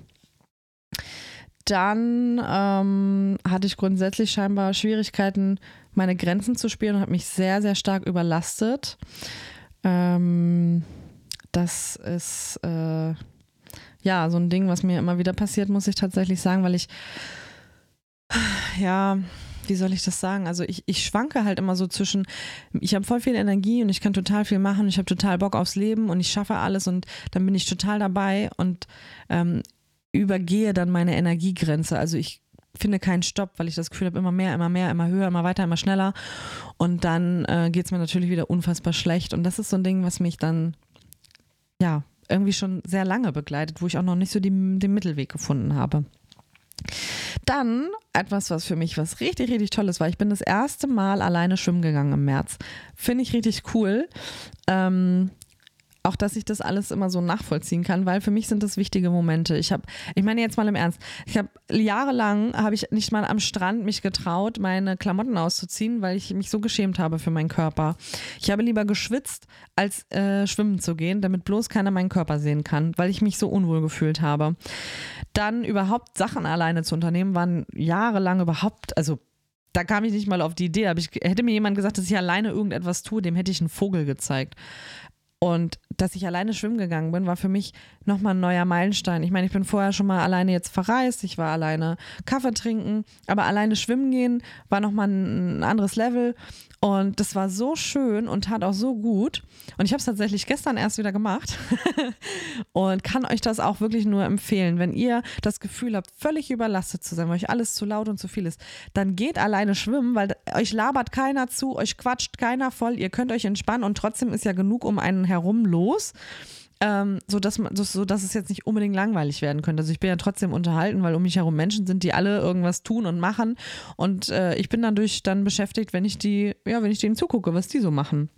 dann ähm, hatte ich grundsätzlich scheinbar Schwierigkeiten, meine Grenzen zu spielen und habe mich sehr, sehr stark überlastet. Ähm, das ist äh, ja so ein Ding, was mir immer wieder passiert, muss ich tatsächlich sagen, weil ich, ja, wie soll ich das sagen? Also ich, ich schwanke halt immer so zwischen, ich habe voll viel Energie und ich kann total viel machen, ich habe total Bock aufs Leben und ich schaffe alles und dann bin ich total dabei und ähm, übergehe dann meine Energiegrenze. Also ich finde keinen Stopp, weil ich das Gefühl habe, immer mehr, immer mehr, immer höher, immer weiter, immer schneller. Und dann äh, geht es mir natürlich wieder unfassbar schlecht. Und das ist so ein Ding, was mich dann, ja, irgendwie schon sehr lange begleitet, wo ich auch noch nicht so die, den Mittelweg gefunden habe. Dann etwas, was für mich was richtig, richtig Tolles war. Ich bin das erste Mal alleine schwimmen gegangen im März. Finde ich richtig cool. Ähm, auch dass ich das alles immer so nachvollziehen kann, weil für mich sind das wichtige Momente. Ich habe, ich meine jetzt mal im Ernst, ich habe jahrelang habe ich nicht mal am Strand mich getraut, meine Klamotten auszuziehen, weil ich mich so geschämt habe für meinen Körper. Ich habe lieber geschwitzt, als äh, schwimmen zu gehen, damit bloß keiner meinen Körper sehen kann, weil ich mich so unwohl gefühlt habe. Dann überhaupt Sachen alleine zu unternehmen, waren jahrelang überhaupt, also da kam ich nicht mal auf die Idee. Aber ich, hätte mir jemand gesagt, dass ich alleine irgendetwas tue, dem hätte ich einen Vogel gezeigt. Und dass ich alleine schwimmen gegangen bin, war für mich nochmal ein neuer Meilenstein. Ich meine, ich bin vorher schon mal alleine jetzt verreist, ich war alleine Kaffee trinken, aber alleine schwimmen gehen war nochmal ein anderes Level. Und das war so schön und tat auch so gut. Und ich habe es tatsächlich gestern erst wieder gemacht *laughs* und kann euch das auch wirklich nur empfehlen. Wenn ihr das Gefühl habt, völlig überlastet zu sein, weil euch alles zu laut und zu viel ist, dann geht alleine schwimmen, weil euch labert keiner zu, euch quatscht keiner voll, ihr könnt euch entspannen und trotzdem ist ja genug um einen herum los. Ähm, so, dass man, so, dass es jetzt nicht unbedingt langweilig werden könnte. Also ich bin ja trotzdem unterhalten, weil um mich herum Menschen sind, die alle irgendwas tun und machen. Und äh, ich bin dadurch dann beschäftigt, wenn ich die, ja, wenn ich denen zugucke, was die so machen.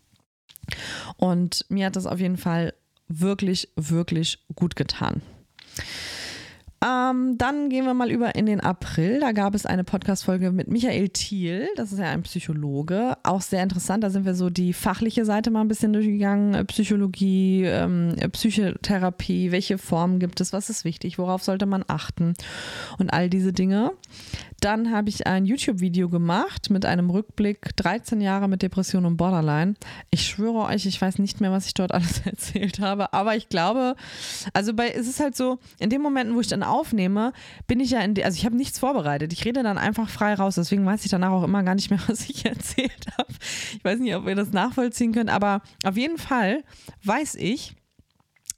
Und mir hat das auf jeden Fall wirklich, wirklich gut getan. Ähm, dann gehen wir mal über in den April. Da gab es eine Podcast-Folge mit Michael Thiel. Das ist ja ein Psychologe. Auch sehr interessant. Da sind wir so die fachliche Seite mal ein bisschen durchgegangen. Psychologie, ähm, Psychotherapie. Welche Formen gibt es? Was ist wichtig? Worauf sollte man achten? Und all diese Dinge. Dann habe ich ein YouTube-Video gemacht mit einem Rückblick 13 Jahre mit Depression und Borderline. Ich schwöre euch, ich weiß nicht mehr, was ich dort *laughs* alles erzählt habe, aber ich glaube, also bei es ist halt so, in den Momenten, wo ich dann aufnehme, bin ich ja in, also ich habe nichts vorbereitet. Ich rede dann einfach frei raus, deswegen weiß ich danach auch immer gar nicht mehr, *laughs* was ich erzählt habe. Ich weiß nicht, ob ihr das nachvollziehen könnt, aber auf jeden Fall weiß ich,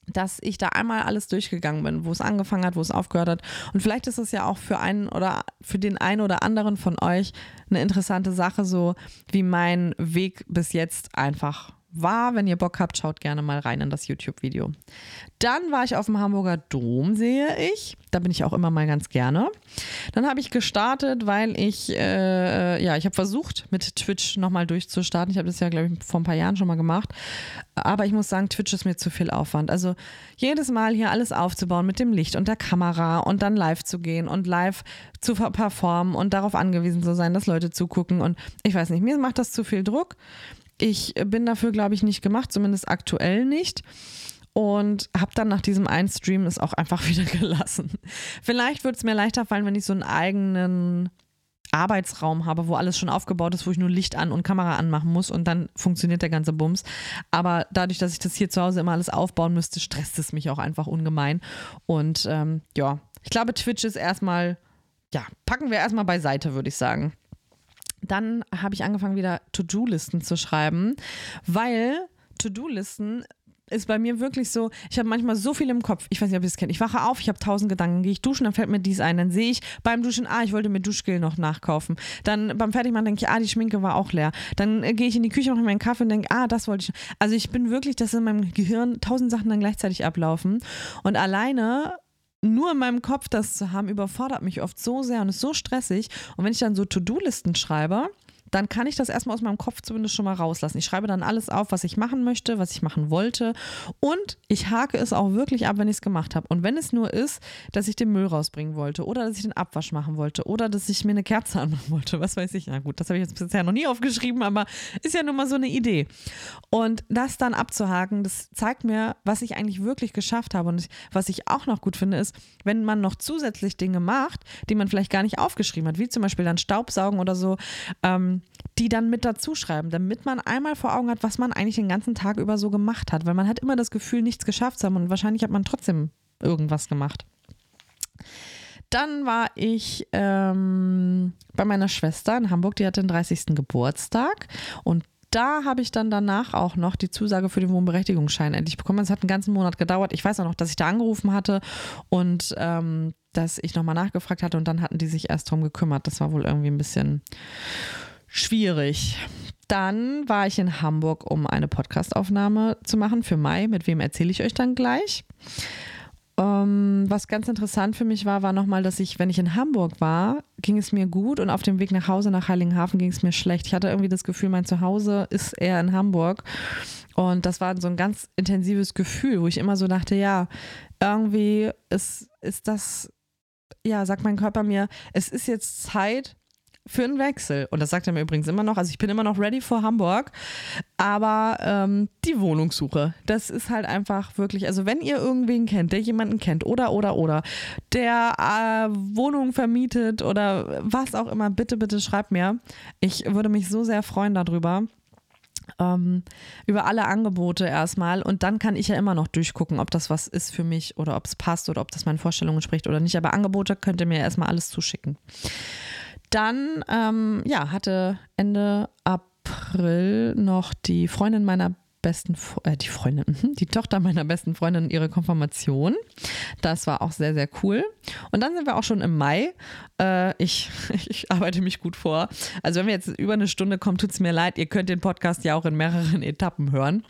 dass ich da einmal alles durchgegangen bin, wo es angefangen hat, wo es aufgehört hat. Und vielleicht ist es ja auch für einen oder für den einen oder anderen von euch eine interessante Sache, so wie mein Weg bis jetzt einfach war. Wenn ihr Bock habt, schaut gerne mal rein in das YouTube-Video. Dann war ich auf dem Hamburger Dom, sehe ich. Da bin ich auch immer mal ganz gerne. Dann habe ich gestartet, weil ich, äh, ja, ich habe versucht, mit Twitch nochmal durchzustarten. Ich habe das ja, glaube ich, vor ein paar Jahren schon mal gemacht. Aber ich muss sagen, Twitch ist mir zu viel Aufwand. Also jedes Mal hier alles aufzubauen mit dem Licht und der Kamera und dann live zu gehen und live zu performen und darauf angewiesen zu sein, dass Leute zugucken. Und ich weiß nicht, mir macht das zu viel Druck. Ich bin dafür, glaube ich, nicht gemacht, zumindest aktuell nicht. und habe dann nach diesem einen Stream es auch einfach *laughs* wieder gelassen. Vielleicht würde es mir leichter fallen, wenn ich so einen eigenen Arbeitsraum habe, wo alles schon aufgebaut ist, wo ich nur Licht an und Kamera anmachen muss und dann funktioniert der ganze Bums. Aber dadurch, dass ich das hier zu Hause immer alles aufbauen müsste, stresst es mich auch einfach ungemein. Und ähm, ja, ich glaube, Twitch ist erstmal, ja, packen wir erstmal beiseite, würde ich sagen. Dann habe ich angefangen, wieder To-Do-Listen zu schreiben, weil To-Do-Listen ist bei mir wirklich so, ich habe manchmal so viel im Kopf. Ich weiß nicht, ob ihr es kennt. Ich wache auf, ich habe tausend Gedanken, gehe ich duschen, dann fällt mir dies ein. Dann sehe ich beim Duschen, ah, ich wollte mir Duschgel noch nachkaufen. Dann beim Fertigmachen denke ich, ah, die Schminke war auch leer. Dann äh, gehe ich in die Küche, mache mir einen Kaffee und denke, ah, das wollte ich. Also ich bin wirklich, dass in meinem Gehirn tausend Sachen dann gleichzeitig ablaufen. Und alleine nur in meinem Kopf das zu haben, überfordert mich oft so sehr und ist so stressig. Und wenn ich dann so To-Do-Listen schreibe, dann kann ich das erstmal aus meinem Kopf zumindest schon mal rauslassen. Ich schreibe dann alles auf, was ich machen möchte, was ich machen wollte und ich hake es auch wirklich ab, wenn ich es gemacht habe. Und wenn es nur ist, dass ich den Müll rausbringen wollte oder dass ich den Abwasch machen wollte oder dass ich mir eine Kerze *laughs* anmachen wollte, was weiß ich. Na gut, das habe ich jetzt bisher noch nie aufgeschrieben, aber ist ja nun mal so eine Idee. Und das dann abzuhaken, das zeigt mir, was ich eigentlich wirklich geschafft habe. Und was ich auch noch gut finde, ist, wenn man noch zusätzlich Dinge macht, die man vielleicht gar nicht aufgeschrieben hat, wie zum Beispiel dann Staubsaugen oder so, ähm, die dann mit dazu schreiben, damit man einmal vor Augen hat, was man eigentlich den ganzen Tag über so gemacht hat. Weil man hat immer das Gefühl, nichts geschafft zu haben und wahrscheinlich hat man trotzdem irgendwas gemacht. Dann war ich ähm, bei meiner Schwester in Hamburg, die hatte den 30. Geburtstag und da habe ich dann danach auch noch die Zusage für den Wohnberechtigungsschein endlich bekommen. Es hat einen ganzen Monat gedauert. Ich weiß auch noch, dass ich da angerufen hatte und ähm, dass ich nochmal nachgefragt hatte und dann hatten die sich erst drum gekümmert. Das war wohl irgendwie ein bisschen schwierig. Dann war ich in Hamburg, um eine Podcastaufnahme zu machen für Mai. Mit wem erzähle ich euch dann gleich? Ähm, was ganz interessant für mich war, war nochmal, dass ich, wenn ich in Hamburg war, ging es mir gut und auf dem Weg nach Hause nach Heiligenhafen ging es mir schlecht. Ich hatte irgendwie das Gefühl, mein Zuhause ist eher in Hamburg. Und das war so ein ganz intensives Gefühl, wo ich immer so dachte, ja, irgendwie ist, ist das, ja, sagt mein Körper mir, es ist jetzt Zeit, für einen Wechsel. Und das sagt er mir übrigens immer noch. Also ich bin immer noch ready for Hamburg. Aber ähm, die Wohnungssuche, das ist halt einfach wirklich, also wenn ihr irgendwen kennt, der jemanden kennt oder, oder, oder, der äh, Wohnungen vermietet oder was auch immer, bitte, bitte schreibt mir. Ich würde mich so sehr freuen darüber. Ähm, über alle Angebote erstmal und dann kann ich ja immer noch durchgucken, ob das was ist für mich oder ob es passt oder ob das meinen Vorstellungen entspricht oder nicht. Aber Angebote könnt ihr mir erstmal alles zuschicken. Dann, ähm, ja, hatte Ende April noch die Freundin meiner besten, äh, die Freundin, mhm, die Tochter meiner besten Freundin ihre Konfirmation. Das war auch sehr, sehr cool. Und dann sind wir auch schon im Mai. Äh, ich, *laughs* ich arbeite mich gut vor. Also wenn wir jetzt über eine Stunde kommen, tut es mir leid. Ihr könnt den Podcast ja auch in mehreren *laughs* Etappen hören.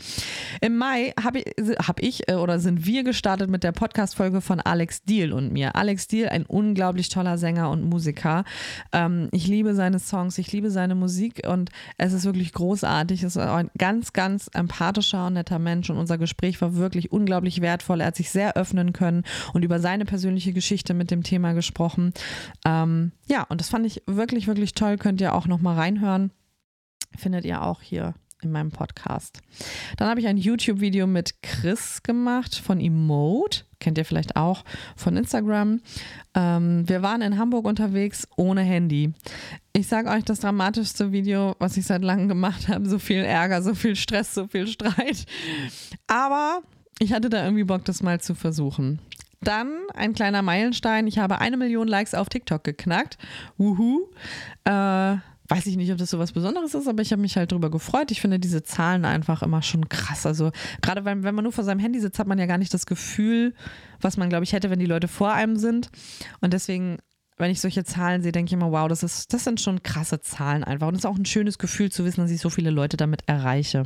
Im Mai habe ich, hab ich äh, oder sind wir gestartet mit der Podcast-Folge von Alex Deal und mir. Alex Deal, ein unglaublich toller Sänger und Musiker. Ähm, ich liebe seine Songs, ich liebe seine Musik und es ist wirklich großartig. Es ist ein ganz, ganz empathischer sympathischer und netter Mensch und unser Gespräch war wirklich unglaublich wertvoll. Er hat sich sehr öffnen können und über seine persönliche Geschichte mit dem Thema gesprochen. Ähm, ja, und das fand ich wirklich, wirklich toll. Könnt ihr auch nochmal reinhören. Findet ihr auch hier in meinem Podcast. Dann habe ich ein YouTube-Video mit Chris gemacht von Emote. Kennt ihr vielleicht auch von Instagram. Ähm, wir waren in Hamburg unterwegs ohne Handy. Ich sage euch das dramatischste Video, was ich seit langem gemacht habe. So viel Ärger, so viel Stress, so viel Streit. Aber ich hatte da irgendwie Bock, das mal zu versuchen. Dann ein kleiner Meilenstein. Ich habe eine Million Likes auf TikTok geknackt. Wuhu. Äh, weiß ich nicht, ob das so was Besonderes ist, aber ich habe mich halt darüber gefreut. Ich finde diese Zahlen einfach immer schon krass. Also gerade wenn, wenn man nur vor seinem Handy sitzt, hat man ja gar nicht das Gefühl, was man, glaube ich, hätte, wenn die Leute vor einem sind. Und deswegen, wenn ich solche Zahlen sehe, denke ich immer, wow, das, ist, das sind schon krasse Zahlen einfach. Und es ist auch ein schönes Gefühl zu wissen, dass ich so viele Leute damit erreiche.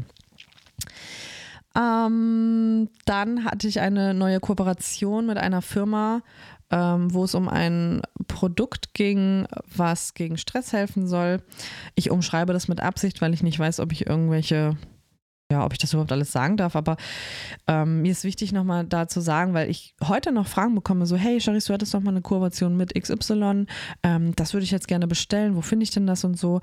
Ähm, dann hatte ich eine neue Kooperation mit einer Firma, ähm, wo es um ein Produkt ging, was gegen Stress helfen soll. Ich umschreibe das mit Absicht, weil ich nicht weiß, ob ich irgendwelche ja, ob ich das überhaupt alles sagen darf, aber ähm, mir ist wichtig nochmal da zu sagen, weil ich heute noch Fragen bekomme, so, hey Charis, du hattest doch mal eine Kooperation mit XY, ähm, das würde ich jetzt gerne bestellen, wo finde ich denn das und so.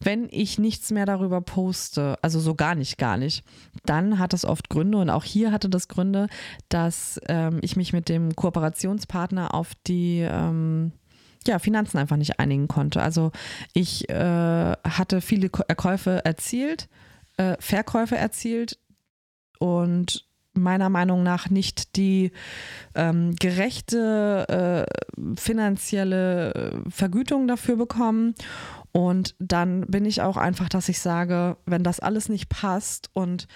Wenn ich nichts mehr darüber poste, also so gar nicht, gar nicht, dann hat das oft Gründe und auch hier hatte das Gründe, dass ähm, ich mich mit dem Kooperationspartner auf die ähm, ja, Finanzen einfach nicht einigen konnte. Also ich äh, hatte viele Käufe erzielt, äh, Verkäufe erzielt und meiner Meinung nach nicht die ähm, gerechte äh, finanzielle Vergütung dafür bekommen. Und dann bin ich auch einfach, dass ich sage, wenn das alles nicht passt und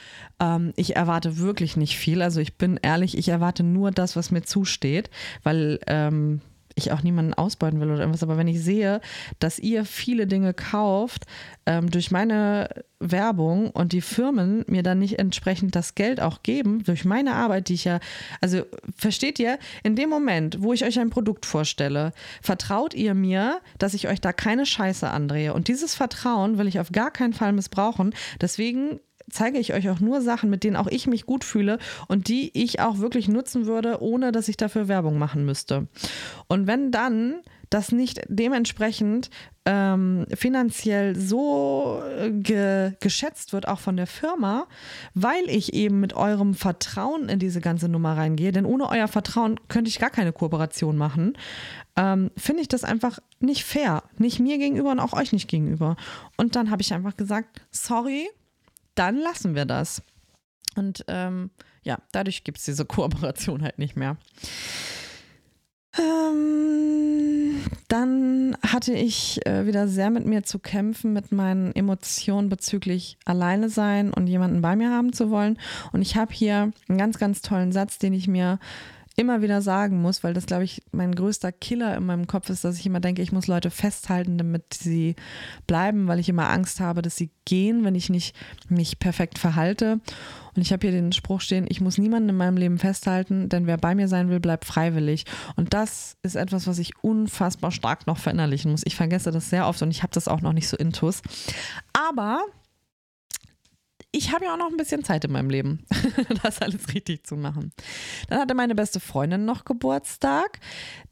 ähm, ich erwarte wirklich nicht viel, also ich bin ehrlich, ich erwarte nur das, was mir zusteht, weil ähm, ich auch niemanden ausbeuten will oder irgendwas, aber wenn ich sehe, dass ihr viele Dinge kauft ähm, durch meine Werbung und die Firmen mir dann nicht entsprechend das Geld auch geben, durch meine Arbeit, die ich ja, also versteht ihr, in dem Moment, wo ich euch ein Produkt vorstelle, vertraut ihr mir, dass ich euch da keine Scheiße andrehe. Und dieses Vertrauen will ich auf gar keinen Fall missbrauchen. Deswegen zeige ich euch auch nur Sachen, mit denen auch ich mich gut fühle und die ich auch wirklich nutzen würde, ohne dass ich dafür Werbung machen müsste. Und wenn dann das nicht dementsprechend ähm, finanziell so äh, ge geschätzt wird, auch von der Firma, weil ich eben mit eurem Vertrauen in diese ganze Nummer reingehe, denn ohne euer Vertrauen könnte ich gar keine Kooperation machen, ähm, finde ich das einfach nicht fair. Nicht mir gegenüber und auch euch nicht gegenüber. Und dann habe ich einfach gesagt, sorry, dann lassen wir das. Und ähm, ja, dadurch gibt es diese *laughs* Kooperation halt nicht mehr. Ähm, dann hatte ich äh, wieder sehr mit mir zu kämpfen, mit meinen Emotionen bezüglich alleine sein und jemanden bei mir haben zu wollen. Und ich habe hier einen ganz, ganz tollen Satz, den ich mir immer wieder sagen muss, weil das, glaube ich, mein größter Killer in meinem Kopf ist, dass ich immer denke, ich muss Leute festhalten, damit sie bleiben, weil ich immer Angst habe, dass sie gehen, wenn ich nicht mich perfekt verhalte. Und ich habe hier den Spruch stehen, ich muss niemanden in meinem Leben festhalten, denn wer bei mir sein will, bleibt freiwillig. Und das ist etwas, was ich unfassbar stark noch verinnerlichen muss. Ich vergesse das sehr oft und ich habe das auch noch nicht so intus. Aber ich habe ja auch noch ein bisschen Zeit in meinem Leben, *laughs* das alles richtig zu machen. Dann hatte meine beste Freundin noch Geburtstag.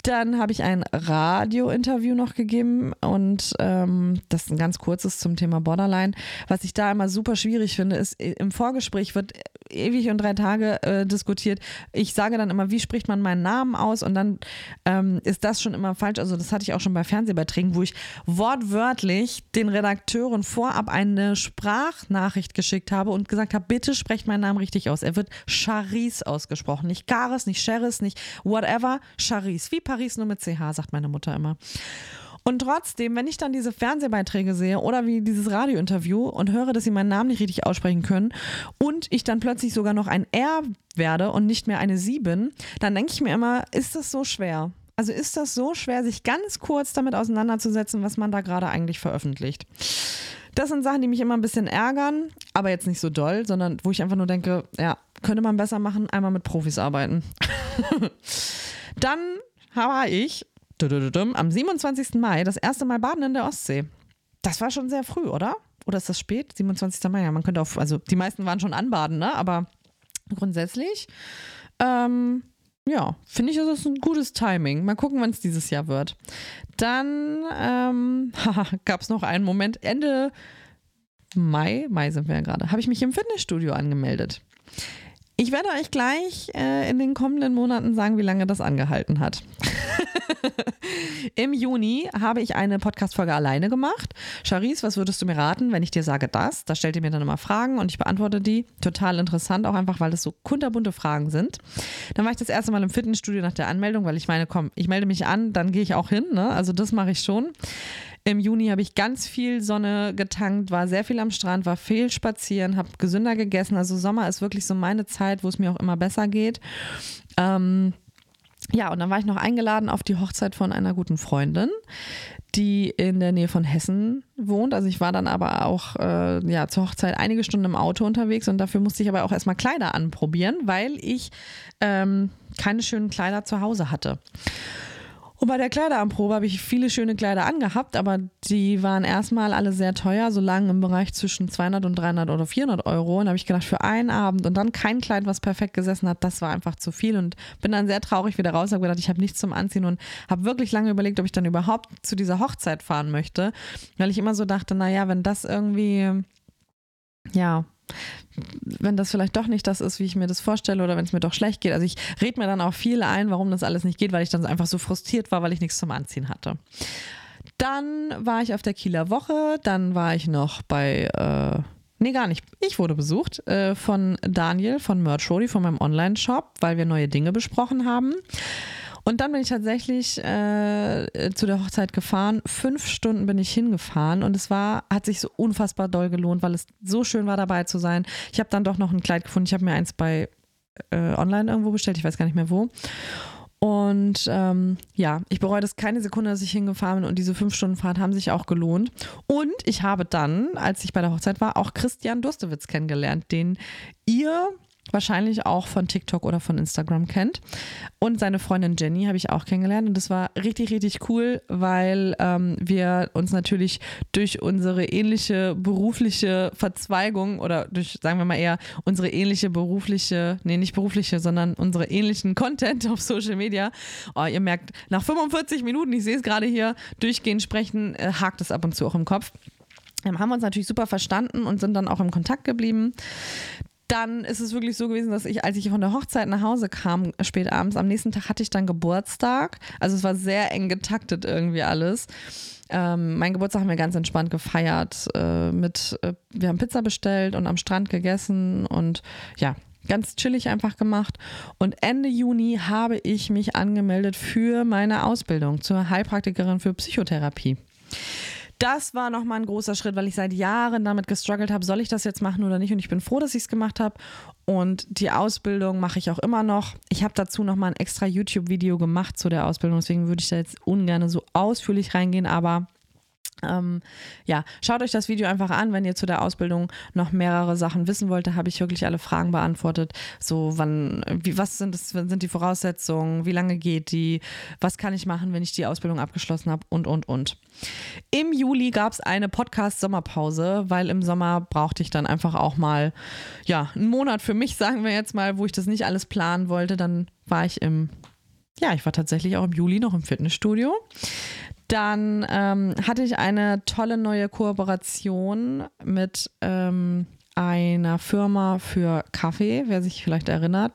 Dann habe ich ein Radiointerview noch gegeben und ähm, das ist ein ganz kurzes zum Thema Borderline. Was ich da immer super schwierig finde, ist, im Vorgespräch wird ewig und drei Tage äh, diskutiert. Ich sage dann immer, wie spricht man meinen Namen aus? Und dann ähm, ist das schon immer falsch. Also, das hatte ich auch schon bei Fernsehbeiträgen, wo ich wortwörtlich den Redakteuren vorab eine Sprachnachricht geschickt habe und gesagt habe, bitte sprecht meinen Namen richtig aus. Er wird Charis ausgesprochen. Nicht Garis, nicht Sheris, nicht whatever. Charis. Wie Paris nur mit CH, sagt meine Mutter immer. Und trotzdem, wenn ich dann diese Fernsehbeiträge sehe oder wie dieses Radiointerview und höre, dass sie meinen Namen nicht richtig aussprechen können und ich dann plötzlich sogar noch ein R werde und nicht mehr eine Sie bin, dann denke ich mir immer, ist das so schwer? Also ist das so schwer, sich ganz kurz damit auseinanderzusetzen, was man da gerade eigentlich veröffentlicht? Das sind Sachen, die mich immer ein bisschen ärgern, aber jetzt nicht so doll, sondern wo ich einfach nur denke, ja, könnte man besser machen, einmal mit Profis arbeiten. *laughs* Dann habe ich am 27. Mai das erste Mal baden in der Ostsee. Das war schon sehr früh, oder? Oder ist das spät? 27. Mai, ja, man könnte auf, also die meisten waren schon anbaden, ne? Aber grundsätzlich, ähm, ja, finde ich, ist das ein gutes Timing. Mal gucken, wann es dieses Jahr wird. Dann ähm, *laughs* gab es noch einen Moment, Ende Mai, Mai sind wir ja gerade, habe ich mich im Fitnessstudio angemeldet. Ich werde euch gleich äh, in den kommenden Monaten sagen, wie lange das angehalten hat. *laughs* Im Juni habe ich eine Podcast-Folge alleine gemacht. Charisse, was würdest du mir raten, wenn ich dir sage das? Da stellt ihr mir dann immer Fragen und ich beantworte die. Total interessant, auch einfach, weil das so kunterbunte Fragen sind. Dann war ich das erste Mal im Fitnessstudio nach der Anmeldung, weil ich meine, komm, ich melde mich an, dann gehe ich auch hin. Ne? Also das mache ich schon. Im Juni habe ich ganz viel Sonne getankt, war sehr viel am Strand, war viel spazieren, habe gesünder gegessen. Also Sommer ist wirklich so meine Zeit, wo es mir auch immer besser geht. Ähm, ja, und dann war ich noch eingeladen auf die Hochzeit von einer guten Freundin, die in der Nähe von Hessen wohnt. Also ich war dann aber auch äh, ja, zur Hochzeit einige Stunden im Auto unterwegs und dafür musste ich aber auch erstmal Kleider anprobieren, weil ich ähm, keine schönen Kleider zu Hause hatte. Und bei der Kleideranprobe habe ich viele schöne Kleider angehabt, aber die waren erstmal alle sehr teuer, so lang im Bereich zwischen 200 und 300 oder 400 Euro. Und da habe ich gedacht, für einen Abend und dann kein Kleid, was perfekt gesessen hat, das war einfach zu viel. Und bin dann sehr traurig wieder raus, habe gedacht, ich habe nichts zum Anziehen und habe wirklich lange überlegt, ob ich dann überhaupt zu dieser Hochzeit fahren möchte, weil ich immer so dachte, naja, wenn das irgendwie, ja, wenn das vielleicht doch nicht das ist, wie ich mir das vorstelle oder wenn es mir doch schlecht geht. Also ich rede mir dann auch viel ein, warum das alles nicht geht, weil ich dann einfach so frustriert war, weil ich nichts zum Anziehen hatte. Dann war ich auf der Kieler Woche, dann war ich noch bei, äh, nee gar nicht, ich wurde besucht äh, von Daniel von Merch Rody, von meinem Online-Shop, weil wir neue Dinge besprochen haben. Und dann bin ich tatsächlich äh, zu der Hochzeit gefahren. Fünf Stunden bin ich hingefahren und es war, hat sich so unfassbar doll gelohnt, weil es so schön war, dabei zu sein. Ich habe dann doch noch ein Kleid gefunden. Ich habe mir eins bei äh, online irgendwo bestellt, ich weiß gar nicht mehr wo. Und ähm, ja, ich bereue das keine Sekunde, dass ich hingefahren bin und diese fünf Stunden Fahrt haben sich auch gelohnt. Und ich habe dann, als ich bei der Hochzeit war, auch Christian Durstewitz kennengelernt, den ihr wahrscheinlich auch von TikTok oder von Instagram kennt. Und seine Freundin Jenny habe ich auch kennengelernt. Und das war richtig, richtig cool, weil ähm, wir uns natürlich durch unsere ähnliche berufliche Verzweigung oder durch, sagen wir mal eher, unsere ähnliche berufliche, nee, nicht berufliche, sondern unsere ähnlichen Content auf Social Media, oh, ihr merkt, nach 45 Minuten, ich sehe es gerade hier, durchgehend sprechen, äh, hakt es ab und zu auch im Kopf. Haben wir uns natürlich super verstanden und sind dann auch im Kontakt geblieben dann ist es wirklich so gewesen, dass ich, als ich von der Hochzeit nach Hause kam, spät abends, am nächsten Tag hatte ich dann Geburtstag. Also es war sehr eng getaktet irgendwie alles. Ähm, mein Geburtstag haben wir ganz entspannt gefeiert. Äh, mit, äh, wir haben Pizza bestellt und am Strand gegessen und ja, ganz chillig einfach gemacht. Und Ende Juni habe ich mich angemeldet für meine Ausbildung zur Heilpraktikerin für Psychotherapie das war nochmal ein großer Schritt, weil ich seit Jahren damit gestruggelt habe, soll ich das jetzt machen oder nicht? Und ich bin froh, dass ich es gemacht habe. Und die Ausbildung mache ich auch immer noch. Ich habe dazu nochmal ein extra YouTube-Video gemacht zu der Ausbildung, deswegen würde ich da jetzt ungern so ausführlich reingehen, aber ähm, ja, schaut euch das Video einfach an, wenn ihr zu der Ausbildung noch mehrere Sachen wissen wollt. Da habe ich wirklich alle Fragen beantwortet. So, wann, wie, was sind, das, sind die Voraussetzungen? Wie lange geht die? Was kann ich machen, wenn ich die Ausbildung abgeschlossen habe? Und, und, und. Im Juli gab es eine Podcast-Sommerpause, weil im Sommer brauchte ich dann einfach auch mal, ja, einen Monat für mich, sagen wir jetzt mal, wo ich das nicht alles planen wollte. Dann war ich im ja, ich war tatsächlich auch im Juli noch im Fitnessstudio. Dann ähm, hatte ich eine tolle neue Kooperation mit ähm, einer Firma für Kaffee, wer sich vielleicht erinnert.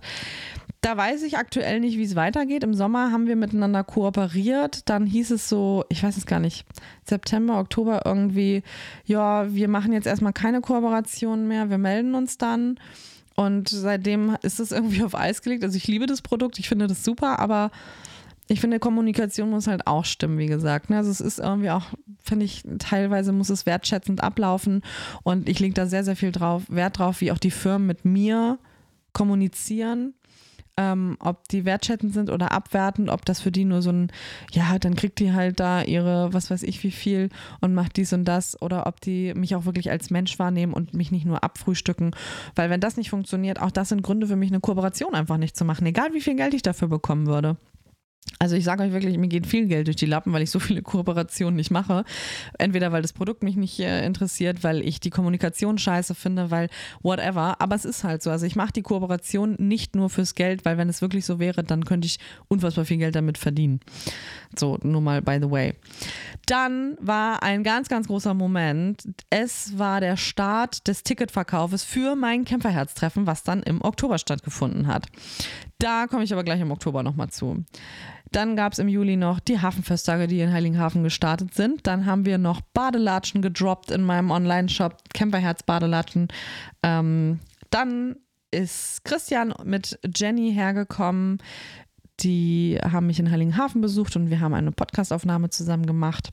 Da weiß ich aktuell nicht, wie es weitergeht. Im Sommer haben wir miteinander kooperiert. Dann hieß es so, ich weiß es gar nicht, September, Oktober irgendwie, ja, wir machen jetzt erstmal keine Kooperation mehr, wir melden uns dann. Und seitdem ist es irgendwie auf Eis gelegt. Also ich liebe das Produkt, ich finde das super, aber ich finde, Kommunikation muss halt auch stimmen, wie gesagt. Ne? Also es ist irgendwie auch, finde ich, teilweise muss es wertschätzend ablaufen und ich lege da sehr, sehr viel drauf, Wert drauf, wie auch die Firmen mit mir kommunizieren. Ähm, ob die wertschätzend sind oder abwertend, ob das für die nur so ein, ja, dann kriegt die halt da ihre, was weiß ich, wie viel und macht dies und das oder ob die mich auch wirklich als Mensch wahrnehmen und mich nicht nur abfrühstücken. Weil wenn das nicht funktioniert, auch das sind Gründe für mich, eine Kooperation einfach nicht zu machen, egal wie viel Geld ich dafür bekommen würde. Also ich sage euch wirklich, mir geht viel Geld durch die Lappen, weil ich so viele *laughs* Kooperationen nicht mache. Entweder weil das Produkt mich nicht äh, interessiert, weil ich die Kommunikation scheiße finde, weil whatever. Aber es ist halt so. Also ich mache die Kooperation nicht nur fürs Geld, weil wenn es wirklich so wäre, dann könnte ich unfassbar viel Geld damit verdienen. So, nur mal by the way. Dann war ein ganz, ganz großer Moment. Es war der Start des Ticketverkaufes für mein Kämpferherztreffen, was dann im Oktober stattgefunden hat. Da komme ich aber gleich im Oktober nochmal zu. Dann gab es im Juli noch die Hafenfesttage, die in Heiligenhafen gestartet sind. Dann haben wir noch Badelatschen gedroppt in meinem Online-Shop, Camperherz Badelatschen. Ähm, dann ist Christian mit Jenny hergekommen. Die haben mich in Heiligenhafen besucht und wir haben eine Podcastaufnahme zusammen gemacht.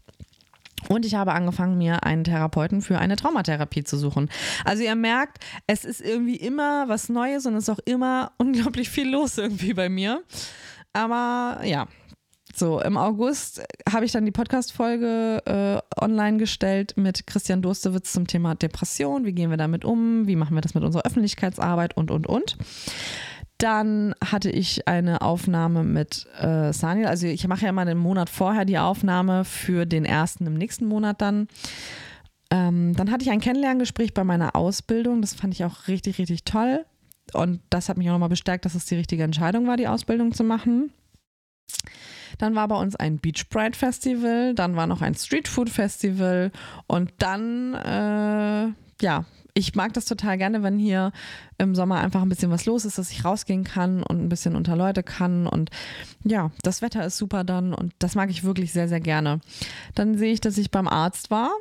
Und ich habe angefangen, mir einen Therapeuten für eine Traumatherapie zu suchen. Also ihr merkt, es ist irgendwie immer was Neues und es ist auch immer *laughs* unglaublich viel los irgendwie bei mir. Aber ja, so, im August habe ich dann die Podcast-Folge äh, online gestellt mit Christian Durstewitz zum Thema Depression. Wie gehen wir damit um? Wie machen wir das mit unserer Öffentlichkeitsarbeit und, und, und. Dann hatte ich eine Aufnahme mit äh, Saniel. Also ich mache ja immer einen Monat vorher die Aufnahme für den ersten im nächsten Monat dann. Ähm, dann hatte ich ein Kennenlerngespräch bei meiner Ausbildung. Das fand ich auch richtig, richtig toll. Und das hat mich auch nochmal bestärkt, dass es die richtige Entscheidung war, die Ausbildung zu machen. Dann war bei uns ein Beach Pride Festival, dann war noch ein Street Food Festival und dann, äh, ja, ich mag das total gerne, wenn hier im Sommer einfach ein bisschen was los ist, dass ich rausgehen kann und ein bisschen unter Leute kann. Und ja, das Wetter ist super dann und das mag ich wirklich sehr, sehr gerne. Dann sehe ich, dass ich beim Arzt war,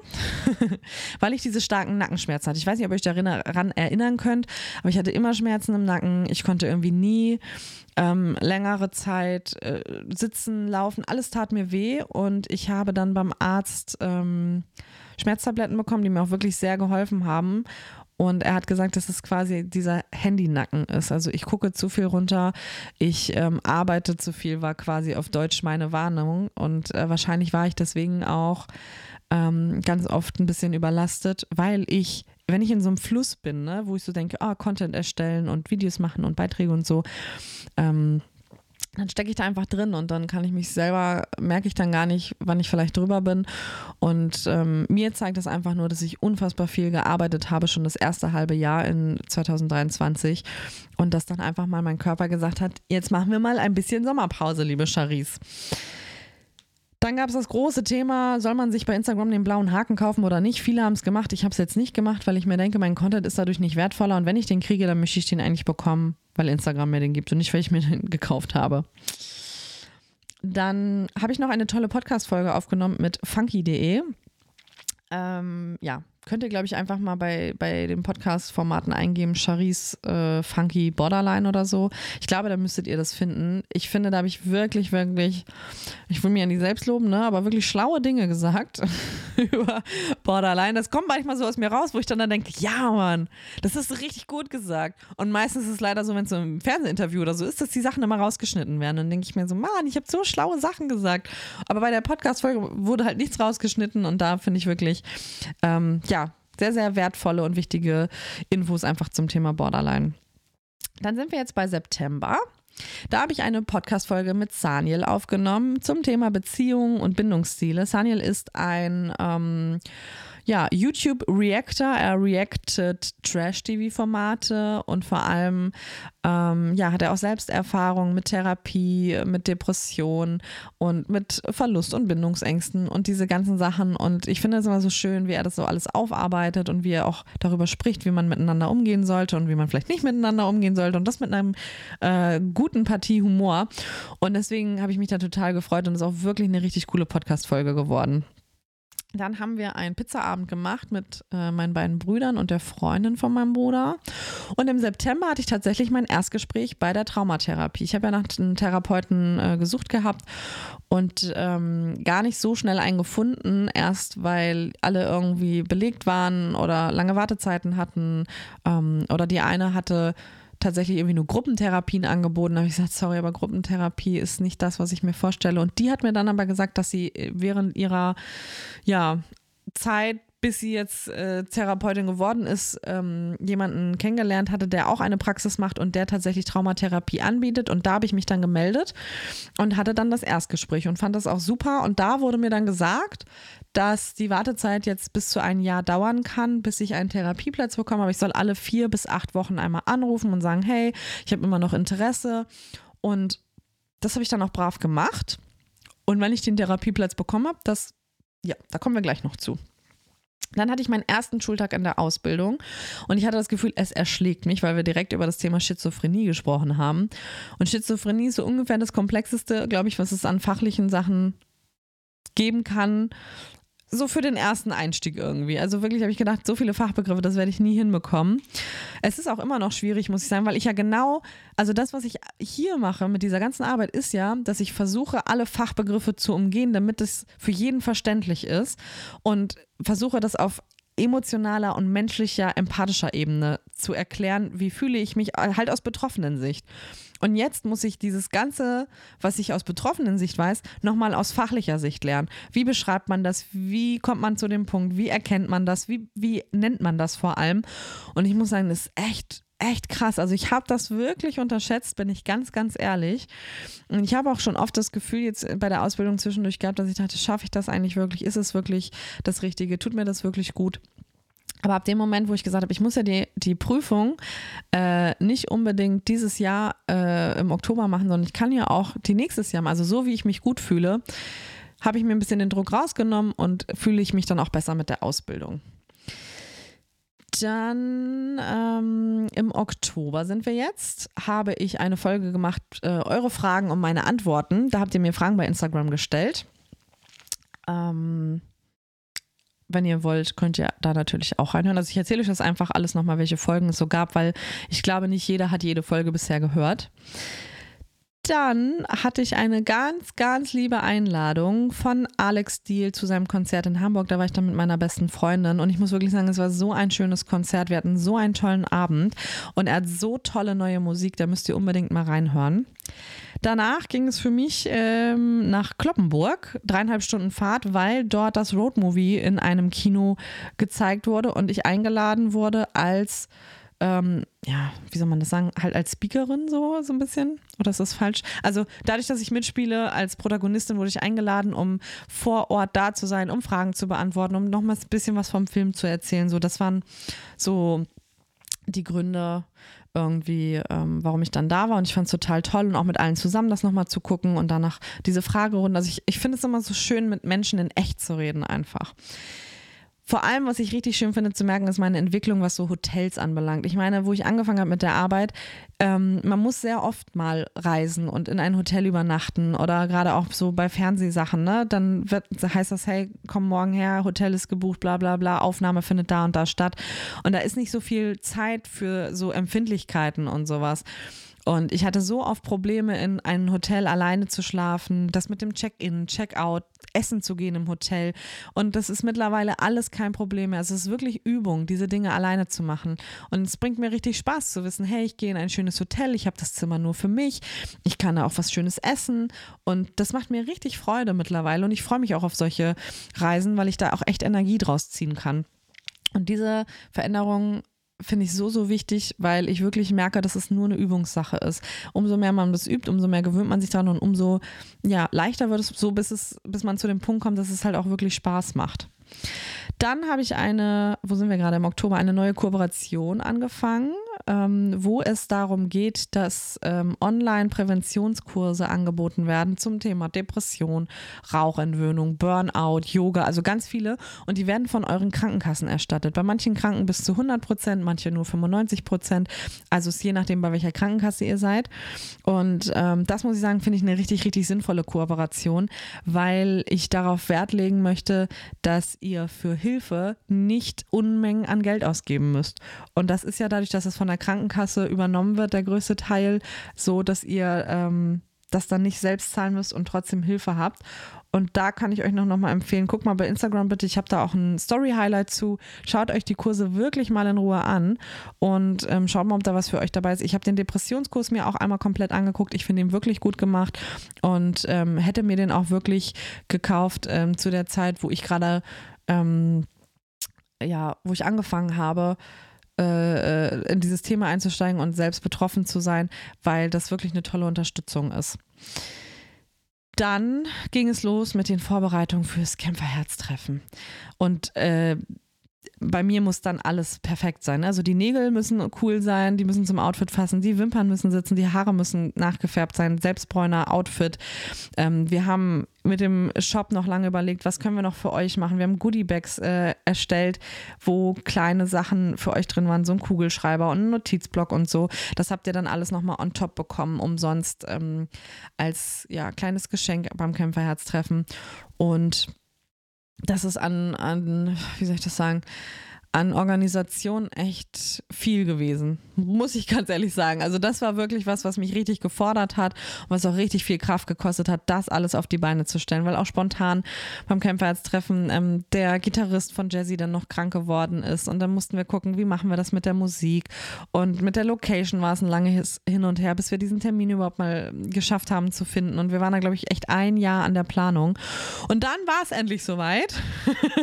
*laughs* weil ich diese starken Nackenschmerzen hatte. Ich weiß nicht, ob ihr euch daran erinnern könnt, aber ich hatte immer Schmerzen im Nacken. Ich konnte irgendwie nie ähm, längere Zeit äh, sitzen, laufen, alles tat mir weh und ich habe dann beim Arzt ähm, Schmerztabletten bekommen, die mir auch wirklich sehr geholfen haben. Und er hat gesagt, dass es quasi dieser Handynacken ist. Also ich gucke zu viel runter, ich ähm, arbeite zu viel, war quasi auf Deutsch meine Warnung. Und äh, wahrscheinlich war ich deswegen auch ähm, ganz oft ein bisschen überlastet, weil ich, wenn ich in so einem Fluss bin, ne, wo ich so denke, ah, Content erstellen und Videos machen und Beiträge und so, ähm, dann stecke ich da einfach drin und dann kann ich mich selber, merke ich dann gar nicht, wann ich vielleicht drüber bin. Und ähm, mir zeigt das einfach nur, dass ich unfassbar viel gearbeitet habe, schon das erste halbe Jahr in 2023. Und dass dann einfach mal mein Körper gesagt hat, jetzt machen wir mal ein bisschen Sommerpause, liebe Charisse. Dann gab es das große Thema, soll man sich bei Instagram den blauen Haken kaufen oder nicht? Viele haben es gemacht. Ich habe es jetzt nicht gemacht, weil ich mir denke, mein Content ist dadurch nicht wertvoller. Und wenn ich den kriege, dann möchte ich den eigentlich bekommen, weil Instagram mir den gibt und nicht, weil ich mir den *laughs* gekauft habe. Dann habe ich noch eine tolle Podcast-Folge aufgenommen mit funky.de. Ähm, ja, könnt ihr, glaube ich, einfach mal bei, bei den Podcast-Formaten eingeben, Charis äh, Funky Borderline oder so. Ich glaube, da müsstet ihr das finden. Ich finde, da habe ich wirklich, wirklich, ich will mir ja nicht selbst loben, ne, aber wirklich schlaue Dinge gesagt *laughs* über Borderline. Das kommt manchmal so aus mir raus, wo ich dann, dann denke, ja, Mann, das ist richtig gut gesagt. Und meistens ist es leider so, wenn es so im Fernsehinterview oder so ist, dass die Sachen immer rausgeschnitten werden. Dann denke ich mir so, Mann, ich habe so schlaue Sachen gesagt. Aber bei der Podcast-Folge wurde halt nichts rausgeschnitten und da finde ich wirklich, ähm, ja, sehr, sehr wertvolle und wichtige Infos einfach zum Thema Borderline. Dann sind wir jetzt bei September. Da habe ich eine Podcast-Folge mit Saniel aufgenommen zum Thema Beziehungen und Bindungsstile. Saniel ist ein ähm, ja, YouTube-Reactor. Er reactet Trash-TV-Formate und vor allem ähm, ja, hat er auch Selbsterfahrungen mit Therapie, mit Depression und mit Verlust und Bindungsängsten und diese ganzen Sachen. Und ich finde es immer so schön, wie er das so alles aufarbeitet und wie er auch darüber spricht, wie man miteinander umgehen sollte und wie man vielleicht nicht miteinander umgehen sollte. Und das mit einem äh, guten Partie Humor. Und deswegen habe ich mich da total gefreut und es ist auch wirklich eine richtig coole Podcast-Folge geworden. Dann haben wir einen Pizzaabend gemacht mit äh, meinen beiden Brüdern und der Freundin von meinem Bruder. Und im September hatte ich tatsächlich mein Erstgespräch bei der Traumatherapie. Ich habe ja nach einem Therapeuten äh, gesucht gehabt und ähm, gar nicht so schnell einen gefunden, erst weil alle irgendwie belegt waren oder lange Wartezeiten hatten ähm, oder die eine hatte tatsächlich irgendwie nur Gruppentherapien angeboten. Da habe ich gesagt, sorry, aber Gruppentherapie ist nicht das, was ich mir vorstelle. Und die hat mir dann aber gesagt, dass sie während ihrer ja, Zeit bis sie jetzt äh, Therapeutin geworden ist, ähm, jemanden kennengelernt hatte, der auch eine Praxis macht und der tatsächlich Traumatherapie anbietet. Und da habe ich mich dann gemeldet und hatte dann das Erstgespräch und fand das auch super. Und da wurde mir dann gesagt, dass die Wartezeit jetzt bis zu ein Jahr dauern kann, bis ich einen Therapieplatz bekomme. Aber ich soll alle vier bis acht Wochen einmal anrufen und sagen, hey, ich habe immer noch Interesse. Und das habe ich dann auch brav gemacht. Und wenn ich den Therapieplatz bekommen habe, das, ja, da kommen wir gleich noch zu. Dann hatte ich meinen ersten Schultag in der Ausbildung und ich hatte das Gefühl, es erschlägt mich, weil wir direkt über das Thema Schizophrenie gesprochen haben. Und Schizophrenie ist so ungefähr das Komplexeste, glaube ich, was es an fachlichen Sachen geben kann so für den ersten Einstieg irgendwie. Also wirklich habe ich gedacht, so viele Fachbegriffe, das werde ich nie hinbekommen. Es ist auch immer noch schwierig, muss ich sagen, weil ich ja genau, also das, was ich hier mache mit dieser ganzen Arbeit, ist ja, dass ich versuche, alle Fachbegriffe zu umgehen, damit es für jeden verständlich ist und versuche das auf emotionaler und menschlicher, empathischer Ebene zu erklären, wie fühle ich mich halt aus betroffenen Sicht. Und jetzt muss ich dieses Ganze, was ich aus betroffenen Sicht weiß, nochmal aus fachlicher Sicht lernen. Wie beschreibt man das? Wie kommt man zu dem Punkt? Wie erkennt man das? Wie, wie nennt man das vor allem? Und ich muss sagen, das ist echt echt krass. Also ich habe das wirklich unterschätzt, bin ich ganz, ganz ehrlich. Und ich habe auch schon oft das Gefühl jetzt bei der Ausbildung zwischendurch gehabt, dass ich dachte, schaffe ich das eigentlich wirklich? Ist es wirklich das Richtige? Tut mir das wirklich gut? Aber ab dem Moment, wo ich gesagt habe, ich muss ja die, die Prüfung äh, nicht unbedingt dieses Jahr äh, im Oktober machen, sondern ich kann ja auch die nächstes Jahr machen. Also so wie ich mich gut fühle, habe ich mir ein bisschen den Druck rausgenommen und fühle ich mich dann auch besser mit der Ausbildung. Dann ähm, im Oktober sind wir jetzt, habe ich eine Folge gemacht, äh, eure Fragen und meine Antworten. Da habt ihr mir Fragen bei Instagram gestellt. Ähm, wenn ihr wollt, könnt ihr da natürlich auch reinhören. Also ich erzähle euch das einfach alles nochmal, welche Folgen es so gab, weil ich glaube, nicht jeder hat jede Folge bisher gehört dann hatte ich eine ganz, ganz liebe Einladung von Alex Deal zu seinem Konzert in Hamburg. Da war ich dann mit meiner besten Freundin und ich muss wirklich sagen, es war so ein schönes Konzert. Wir hatten so einen tollen Abend und er hat so tolle neue Musik, da müsst ihr unbedingt mal reinhören. Danach ging es für mich ähm, nach Kloppenburg, dreieinhalb Stunden Fahrt, weil dort das Roadmovie in einem Kino gezeigt wurde und ich eingeladen wurde als ähm, ja, wie soll man das sagen, halt als Speakerin so, so ein bisschen? Oder ist das falsch? Also dadurch, dass ich mitspiele als Protagonistin, wurde ich eingeladen, um vor Ort da zu sein, um Fragen zu beantworten, um nochmal ein bisschen was vom Film zu erzählen. So, das waren so die Gründe irgendwie, ähm, warum ich dann da war. Und ich fand es total toll und auch mit allen zusammen das nochmal zu gucken und danach diese Fragerunde. Also ich, ich finde es immer so schön, mit Menschen in echt zu reden einfach. Vor allem, was ich richtig schön finde zu merken, ist meine Entwicklung, was so Hotels anbelangt. Ich meine, wo ich angefangen habe mit der Arbeit, ähm, man muss sehr oft mal reisen und in ein Hotel übernachten oder gerade auch so bei Fernsehsachen, ne? Dann wird, heißt das, hey, komm morgen her, Hotel ist gebucht, bla bla bla, Aufnahme findet da und da statt. Und da ist nicht so viel Zeit für so Empfindlichkeiten und sowas. Und ich hatte so oft Probleme, in einem Hotel alleine zu schlafen, das mit dem Check-in, Check-out, essen zu gehen im Hotel. Und das ist mittlerweile alles kein Problem mehr. Es ist wirklich Übung, diese Dinge alleine zu machen. Und es bringt mir richtig Spaß zu wissen, hey, ich gehe in ein schönes Hotel, ich habe das Zimmer nur für mich, ich kann da auch was Schönes essen. Und das macht mir richtig Freude mittlerweile. Und ich freue mich auch auf solche Reisen, weil ich da auch echt Energie draus ziehen kann. Und diese Veränderung finde ich so, so wichtig, weil ich wirklich merke, dass es nur eine Übungssache ist. Umso mehr man das übt, umso mehr gewöhnt man sich daran und umso ja, leichter wird es so, bis, es, bis man zu dem Punkt kommt, dass es halt auch wirklich Spaß macht. Dann habe ich eine, wo sind wir gerade im Oktober, eine neue Kooperation angefangen ähm, wo es darum geht, dass ähm, Online-Präventionskurse angeboten werden zum Thema Depression, Rauchentwöhnung, Burnout, Yoga, also ganz viele. Und die werden von euren Krankenkassen erstattet. Bei manchen Kranken bis zu 100 Prozent, manche nur 95 Prozent. Also es ist je nachdem, bei welcher Krankenkasse ihr seid. Und ähm, das muss ich sagen, finde ich eine richtig, richtig sinnvolle Kooperation, weil ich darauf Wert legen möchte, dass ihr für Hilfe nicht Unmengen an Geld ausgeben müsst. Und das ist ja dadurch, dass es von der Krankenkasse übernommen wird, der größte Teil, so dass ihr ähm, das dann nicht selbst zahlen müsst und trotzdem Hilfe habt. Und da kann ich euch noch, noch mal empfehlen, guckt mal bei Instagram bitte, ich habe da auch ein Story-Highlight zu. Schaut euch die Kurse wirklich mal in Ruhe an und ähm, schaut mal, ob da was für euch dabei ist. Ich habe den Depressionskurs mir auch einmal komplett angeguckt. Ich finde ihn wirklich gut gemacht und ähm, hätte mir den auch wirklich gekauft ähm, zu der Zeit, wo ich gerade, ähm, ja, wo ich angefangen habe in dieses Thema einzusteigen und selbst betroffen zu sein, weil das wirklich eine tolle Unterstützung ist. Dann ging es los mit den Vorbereitungen fürs Kämpferherztreffen. Und äh, bei mir muss dann alles perfekt sein. Also die Nägel müssen cool sein, die müssen zum Outfit fassen, die Wimpern müssen sitzen, die Haare müssen nachgefärbt sein, Selbstbräuner, Outfit. Ähm, wir haben mit dem Shop noch lange überlegt, was können wir noch für euch machen. Wir haben Goodiebags äh, erstellt, wo kleine Sachen für euch drin waren, so ein Kugelschreiber und ein Notizblock und so. Das habt ihr dann alles nochmal on top bekommen, umsonst ähm, als ja, kleines Geschenk beim Kämpferherztreffen. Und das ist an, an, wie soll ich das sagen, an Organisation echt viel gewesen, muss ich ganz ehrlich sagen. Also das war wirklich was, was mich richtig gefordert hat und was auch richtig viel Kraft gekostet hat, das alles auf die Beine zu stellen, weil auch spontan beim Kämpferherztreffen ähm, der Gitarrist von Jazzy dann noch krank geworden ist und dann mussten wir gucken, wie machen wir das mit der Musik und mit der Location war es ein langes Hin und Her, bis wir diesen Termin überhaupt mal geschafft haben zu finden und wir waren da glaube ich echt ein Jahr an der Planung und dann war es endlich soweit.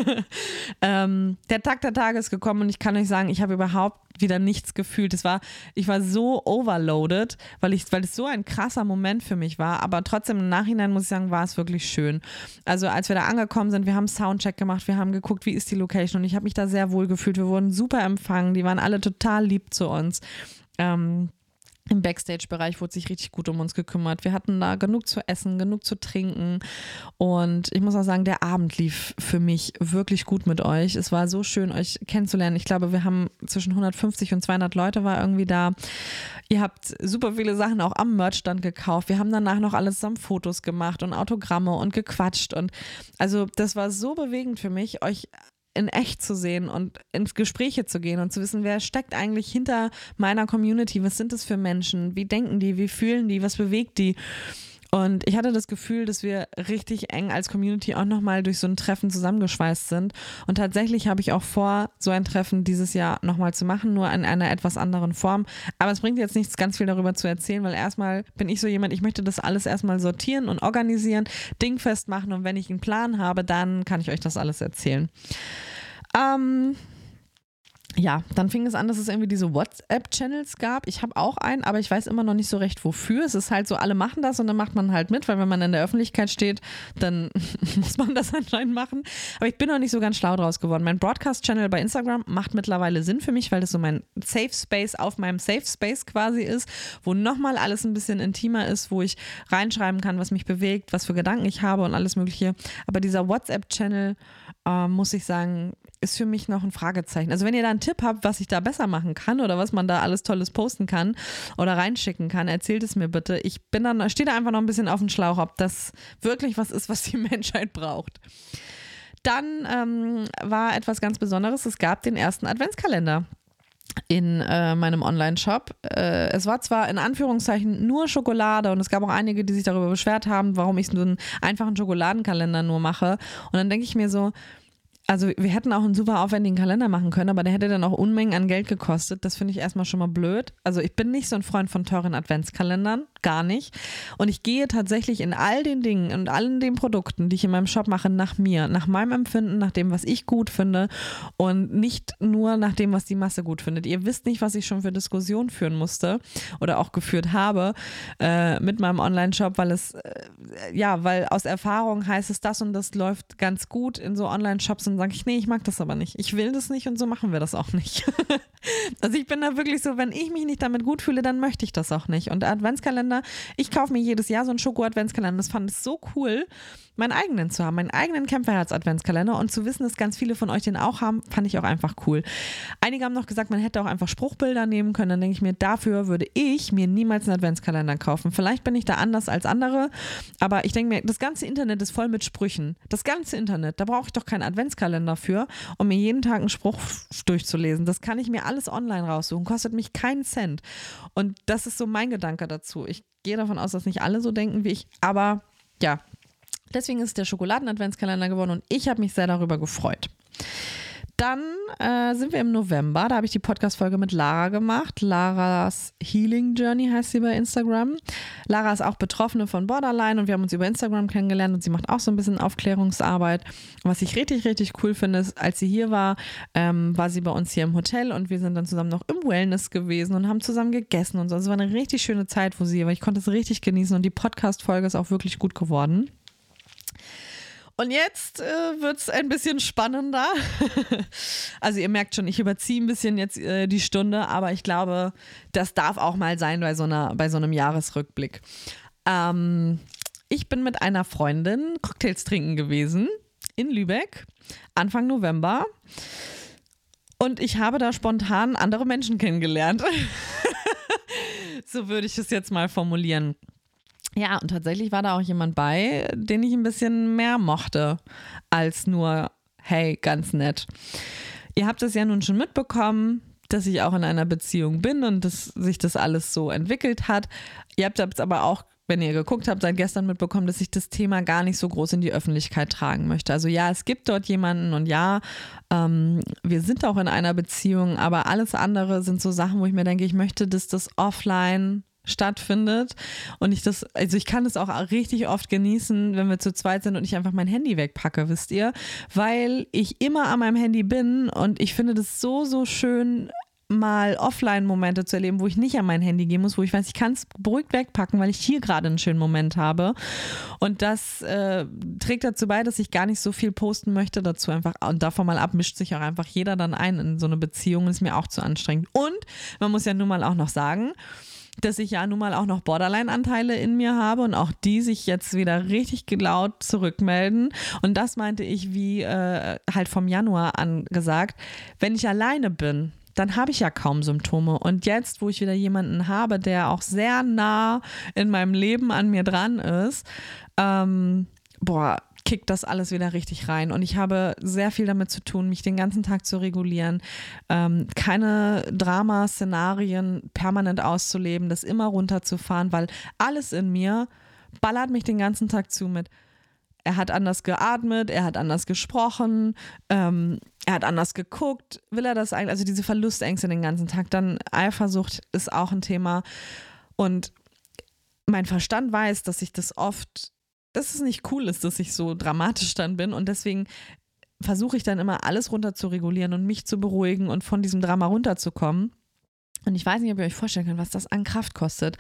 *laughs* ähm, der Tag der Tage ist gekommen und ich kann euch sagen, ich habe überhaupt wieder nichts gefühlt. Es war, ich war so overloaded, weil ich, weil es so ein krasser Moment für mich war. Aber trotzdem im Nachhinein muss ich sagen, war es wirklich schön. Also als wir da angekommen sind, wir haben Soundcheck gemacht, wir haben geguckt, wie ist die Location und ich habe mich da sehr wohl gefühlt. Wir wurden super empfangen, die waren alle total lieb zu uns. Ähm, im Backstage-Bereich wurde sich richtig gut um uns gekümmert. Wir hatten da genug zu essen, genug zu trinken. Und ich muss auch sagen, der Abend lief für mich wirklich gut mit euch. Es war so schön, euch kennenzulernen. Ich glaube, wir haben zwischen 150 und 200 Leute war irgendwie da. Ihr habt super viele Sachen auch am Merchstand gekauft. Wir haben danach noch alles zusammen Fotos gemacht und Autogramme und gequatscht. Und also, das war so bewegend für mich, euch in echt zu sehen und ins Gespräche zu gehen und zu wissen, wer steckt eigentlich hinter meiner Community, was sind das für Menschen, wie denken die, wie fühlen die, was bewegt die. Und ich hatte das Gefühl, dass wir richtig eng als Community auch nochmal durch so ein Treffen zusammengeschweißt sind. Und tatsächlich habe ich auch vor, so ein Treffen dieses Jahr nochmal zu machen, nur in einer etwas anderen Form. Aber es bringt jetzt nichts, ganz viel darüber zu erzählen, weil erstmal bin ich so jemand, ich möchte das alles erstmal sortieren und organisieren, dingfest machen. Und wenn ich einen Plan habe, dann kann ich euch das alles erzählen. Ähm, ja, dann fing es an, dass es irgendwie diese WhatsApp-Channels gab. Ich habe auch einen, aber ich weiß immer noch nicht so recht, wofür. Es ist halt so, alle machen das und dann macht man halt mit, weil wenn man in der Öffentlichkeit steht, dann *laughs* muss man das anscheinend machen. Aber ich bin noch nicht so ganz schlau draus geworden. Mein Broadcast-Channel bei Instagram macht mittlerweile Sinn für mich, weil das so mein Safe Space auf meinem Safe Space quasi ist, wo nochmal alles ein bisschen intimer ist, wo ich reinschreiben kann, was mich bewegt, was für Gedanken ich habe und alles Mögliche. Aber dieser WhatsApp-Channel, äh, muss ich sagen, ist für mich noch ein Fragezeichen. Also wenn ihr da einen Tipp habt, was ich da besser machen kann oder was man da alles Tolles posten kann oder reinschicken kann, erzählt es mir bitte. Ich bin dann, stehe da einfach noch ein bisschen auf dem Schlauch, ob das wirklich was ist, was die *laughs* Menschheit braucht. Dann ähm, war etwas ganz Besonderes. Es gab den ersten Adventskalender in äh, meinem Online-Shop. Äh, es war zwar in Anführungszeichen nur Schokolade und es gab auch einige, die sich darüber beschwert haben, warum ich so einen einfachen Schokoladenkalender nur mache. Und dann denke ich mir so, also wir hätten auch einen super aufwendigen Kalender machen können, aber der hätte dann auch Unmengen an Geld gekostet. Das finde ich erstmal schon mal blöd. Also ich bin nicht so ein Freund von teuren Adventskalendern, gar nicht. Und ich gehe tatsächlich in all den Dingen und allen den Produkten, die ich in meinem Shop mache, nach mir, nach meinem Empfinden, nach dem, was ich gut finde und nicht nur nach dem, was die Masse gut findet. Ihr wisst nicht, was ich schon für Diskussionen führen musste oder auch geführt habe äh, mit meinem Online-Shop, weil es, äh, ja, weil aus Erfahrung heißt es, das und das läuft ganz gut in so Online-Shops und sage ich, nee, ich mag das aber nicht. Ich will das nicht und so machen wir das auch nicht. *laughs* also ich bin da wirklich so, wenn ich mich nicht damit gut fühle, dann möchte ich das auch nicht. Und Adventskalender, ich kaufe mir jedes Jahr so einen Schoko-Adventskalender. Das fand ich so cool, meinen eigenen zu haben, meinen eigenen Kämpferherz-Adventskalender und zu wissen, dass ganz viele von euch den auch haben, fand ich auch einfach cool. Einige haben noch gesagt, man hätte auch einfach Spruchbilder nehmen können. Dann denke ich mir, dafür würde ich mir niemals einen Adventskalender kaufen. Vielleicht bin ich da anders als andere, aber ich denke mir, das ganze Internet ist voll mit Sprüchen. Das ganze Internet, da brauche ich doch keinen Adventskalender für, um mir jeden Tag einen Spruch durchzulesen. Das kann ich mir alles online raussuchen, kostet mich keinen Cent. Und das ist so mein Gedanke dazu. Ich gehe davon aus, dass nicht alle so denken wie ich, aber ja, deswegen ist der Schokoladen-Adventskalender geworden und ich habe mich sehr darüber gefreut. Dann äh, sind wir im November. Da habe ich die Podcast-Folge mit Lara gemacht. Laras Healing Journey heißt sie bei Instagram. Lara ist auch Betroffene von Borderline und wir haben uns über Instagram kennengelernt und sie macht auch so ein bisschen Aufklärungsarbeit. Was ich richtig, richtig cool finde, ist, als sie hier war, ähm, war sie bei uns hier im Hotel und wir sind dann zusammen noch im Wellness gewesen und haben zusammen gegessen und so. Also es war eine richtig schöne Zeit, wo sie war. Ich konnte es richtig genießen und die Podcast-Folge ist auch wirklich gut geworden. Und jetzt äh, wird es ein bisschen spannender. *laughs* also ihr merkt schon, ich überziehe ein bisschen jetzt äh, die Stunde, aber ich glaube, das darf auch mal sein bei so, einer, bei so einem Jahresrückblick. Ähm, ich bin mit einer Freundin Cocktails trinken gewesen in Lübeck, Anfang November. Und ich habe da spontan andere Menschen kennengelernt. *laughs* so würde ich es jetzt mal formulieren. Ja, und tatsächlich war da auch jemand bei, den ich ein bisschen mehr mochte als nur, hey, ganz nett. Ihr habt es ja nun schon mitbekommen, dass ich auch in einer Beziehung bin und dass sich das alles so entwickelt hat. Ihr habt es aber auch, wenn ihr geguckt habt, seit gestern mitbekommen, dass ich das Thema gar nicht so groß in die Öffentlichkeit tragen möchte. Also ja, es gibt dort jemanden und ja, ähm, wir sind auch in einer Beziehung, aber alles andere sind so Sachen, wo ich mir denke, ich möchte, dass das offline stattfindet und ich das, also ich kann es auch richtig oft genießen, wenn wir zu zweit sind und ich einfach mein Handy wegpacke, wisst ihr, weil ich immer an meinem Handy bin und ich finde das so, so schön, mal Offline-Momente zu erleben, wo ich nicht an mein Handy gehen muss, wo ich weiß, ich kann es beruhigt wegpacken, weil ich hier gerade einen schönen Moment habe. Und das äh, trägt dazu bei, dass ich gar nicht so viel posten möchte dazu einfach. Und davon mal ab mischt sich auch einfach jeder dann ein in so eine Beziehung. ist mir auch zu anstrengend. Und man muss ja nun mal auch noch sagen, dass ich ja nun mal auch noch Borderline-Anteile in mir habe und auch die sich jetzt wieder richtig laut zurückmelden. Und das meinte ich wie äh, halt vom Januar angesagt, wenn ich alleine bin, dann habe ich ja kaum Symptome. Und jetzt, wo ich wieder jemanden habe, der auch sehr nah in meinem Leben an mir dran ist, ähm, boah, kickt das alles wieder richtig rein. Und ich habe sehr viel damit zu tun, mich den ganzen Tag zu regulieren, ähm, keine Dramaszenarien permanent auszuleben, das immer runterzufahren, weil alles in mir ballert mich den ganzen Tag zu mit er hat anders geatmet, er hat anders gesprochen, ähm, er hat anders geguckt. Will er das eigentlich? Also diese Verlustängste den ganzen Tag. Dann Eifersucht ist auch ein Thema. Und mein Verstand weiß, dass ich das oft, dass es nicht cool ist, dass ich so dramatisch dann bin. Und deswegen versuche ich dann immer alles runter zu regulieren und mich zu beruhigen und von diesem Drama runterzukommen. Und ich weiß nicht, ob ihr euch vorstellen könnt, was das an Kraft kostet.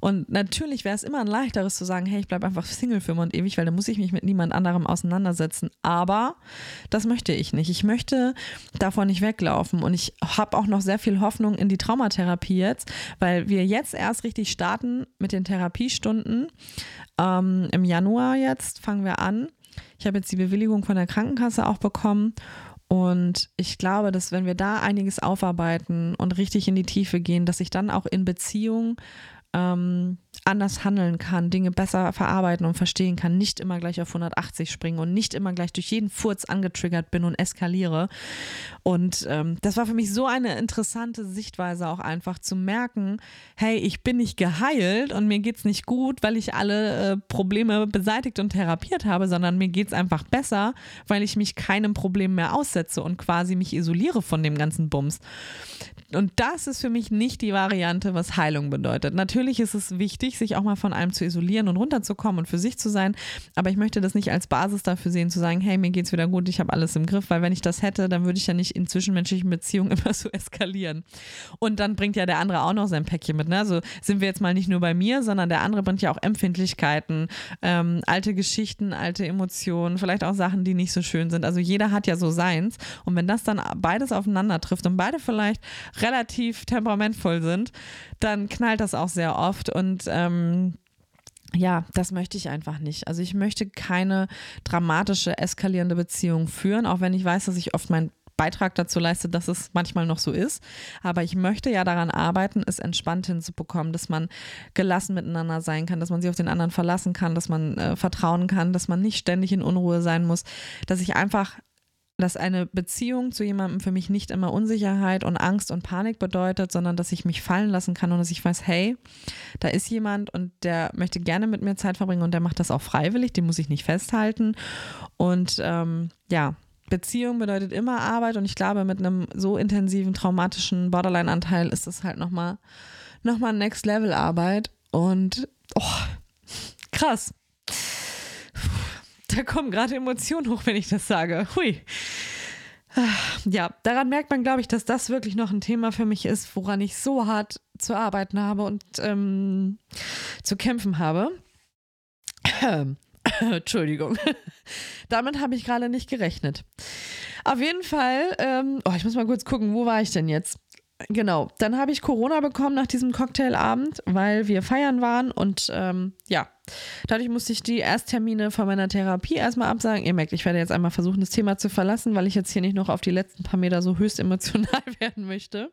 Und natürlich wäre es immer ein leichteres zu sagen, hey, ich bleibe einfach Single für immer und ewig, weil dann muss ich mich mit niemand anderem auseinandersetzen. Aber das möchte ich nicht. Ich möchte davon nicht weglaufen. Und ich habe auch noch sehr viel Hoffnung in die Traumatherapie jetzt, weil wir jetzt erst richtig starten mit den Therapiestunden. Ähm, Im Januar jetzt fangen wir an. Ich habe jetzt die Bewilligung von der Krankenkasse auch bekommen. Und ich glaube, dass wenn wir da einiges aufarbeiten und richtig in die Tiefe gehen, dass ich dann auch in Beziehung ähm, anders handeln kann, Dinge besser verarbeiten und verstehen kann, nicht immer gleich auf 180 springen und nicht immer gleich durch jeden Furz angetriggert bin und eskaliere. Und ähm, das war für mich so eine interessante Sichtweise auch einfach zu merken, hey, ich bin nicht geheilt und mir geht es nicht gut, weil ich alle äh, Probleme beseitigt und therapiert habe, sondern mir geht es einfach besser, weil ich mich keinem Problem mehr aussetze und quasi mich isoliere von dem ganzen Bums. Und das ist für mich nicht die Variante, was Heilung bedeutet. Natürlich ist es wichtig, sich auch mal von allem zu isolieren und runterzukommen und für sich zu sein. Aber ich möchte das nicht als Basis dafür sehen, zu sagen, hey, mir geht's wieder gut, ich habe alles im Griff, weil wenn ich das hätte, dann würde ich ja nicht in zwischenmenschlichen Beziehungen *laughs* immer so eskalieren. Und dann bringt ja der andere auch noch sein Päckchen mit. Ne? Also sind wir jetzt mal nicht nur bei mir, sondern der andere bringt ja auch Empfindlichkeiten, ähm, alte Geschichten, alte Emotionen, vielleicht auch Sachen, die nicht so schön sind. Also jeder hat ja so seins. Und wenn das dann beides aufeinander trifft und beide vielleicht relativ temperamentvoll sind, dann knallt das auch sehr oft und ähm, ja, das möchte ich einfach nicht. Also ich möchte keine dramatische, eskalierende Beziehung führen, auch wenn ich weiß, dass ich oft meinen Beitrag dazu leiste, dass es manchmal noch so ist. Aber ich möchte ja daran arbeiten, es entspannt hinzubekommen, dass man gelassen miteinander sein kann, dass man sich auf den anderen verlassen kann, dass man äh, vertrauen kann, dass man nicht ständig in Unruhe sein muss, dass ich einfach dass eine Beziehung zu jemandem für mich nicht immer Unsicherheit und Angst und Panik bedeutet, sondern dass ich mich fallen lassen kann und dass ich weiß, hey, da ist jemand und der möchte gerne mit mir Zeit verbringen und der macht das auch freiwillig, den muss ich nicht festhalten. Und ähm, ja, Beziehung bedeutet immer Arbeit und ich glaube, mit einem so intensiven traumatischen Borderline-Anteil ist das halt nochmal noch Next Level Arbeit und oh, krass. *laughs* Da kommen gerade Emotionen hoch, wenn ich das sage. Hui. Ja, daran merkt man, glaube ich, dass das wirklich noch ein Thema für mich ist, woran ich so hart zu arbeiten habe und ähm, zu kämpfen habe. *clears throat* Entschuldigung. *laughs* Damit habe ich gerade nicht gerechnet. Auf jeden Fall, ähm, oh, ich muss mal kurz gucken, wo war ich denn jetzt? Genau, dann habe ich Corona bekommen nach diesem Cocktailabend, weil wir feiern waren und ähm, ja, dadurch musste ich die Ersttermine von meiner Therapie erstmal absagen. Ihr merkt, ich werde jetzt einmal versuchen, das Thema zu verlassen, weil ich jetzt hier nicht noch auf die letzten paar Meter so höchst emotional *laughs* werden möchte.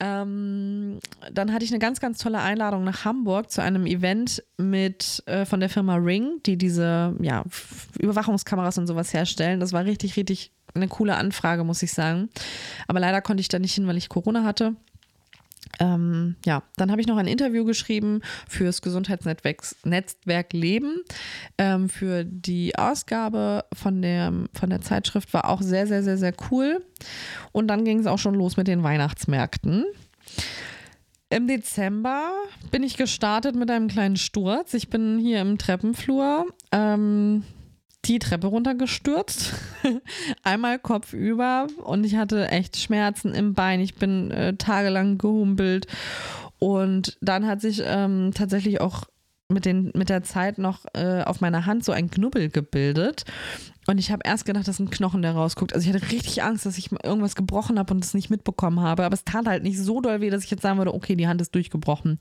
Ähm, dann hatte ich eine ganz, ganz tolle Einladung nach Hamburg zu einem Event mit äh, von der Firma Ring, die diese ja, Überwachungskameras und sowas herstellen. Das war richtig, richtig eine coole Anfrage, muss ich sagen. Aber leider konnte ich da nicht hin, weil ich Corona hatte. Ähm, ja, dann habe ich noch ein Interview geschrieben fürs Gesundheitsnetzwerk Leben. Ähm, für die Ausgabe von der, von der Zeitschrift war auch sehr, sehr, sehr, sehr cool. Und dann ging es auch schon los mit den Weihnachtsmärkten. im Dezember bin ich gestartet mit einem kleinen Sturz. Ich bin hier im Treppenflur ähm, die Treppe runtergestürzt. *laughs* Einmal kopfüber und ich hatte echt Schmerzen im Bein. Ich bin äh, tagelang gehumpelt. Und dann hat sich ähm, tatsächlich auch mit, den, mit der Zeit noch äh, auf meiner Hand so ein Knubbel gebildet. Und ich habe erst gedacht, das ist ein Knochen, der rausguckt. Also ich hatte richtig Angst, dass ich irgendwas gebrochen habe und es nicht mitbekommen habe. Aber es tat halt nicht so doll weh, dass ich jetzt sagen würde, okay, die Hand ist durchgebrochen.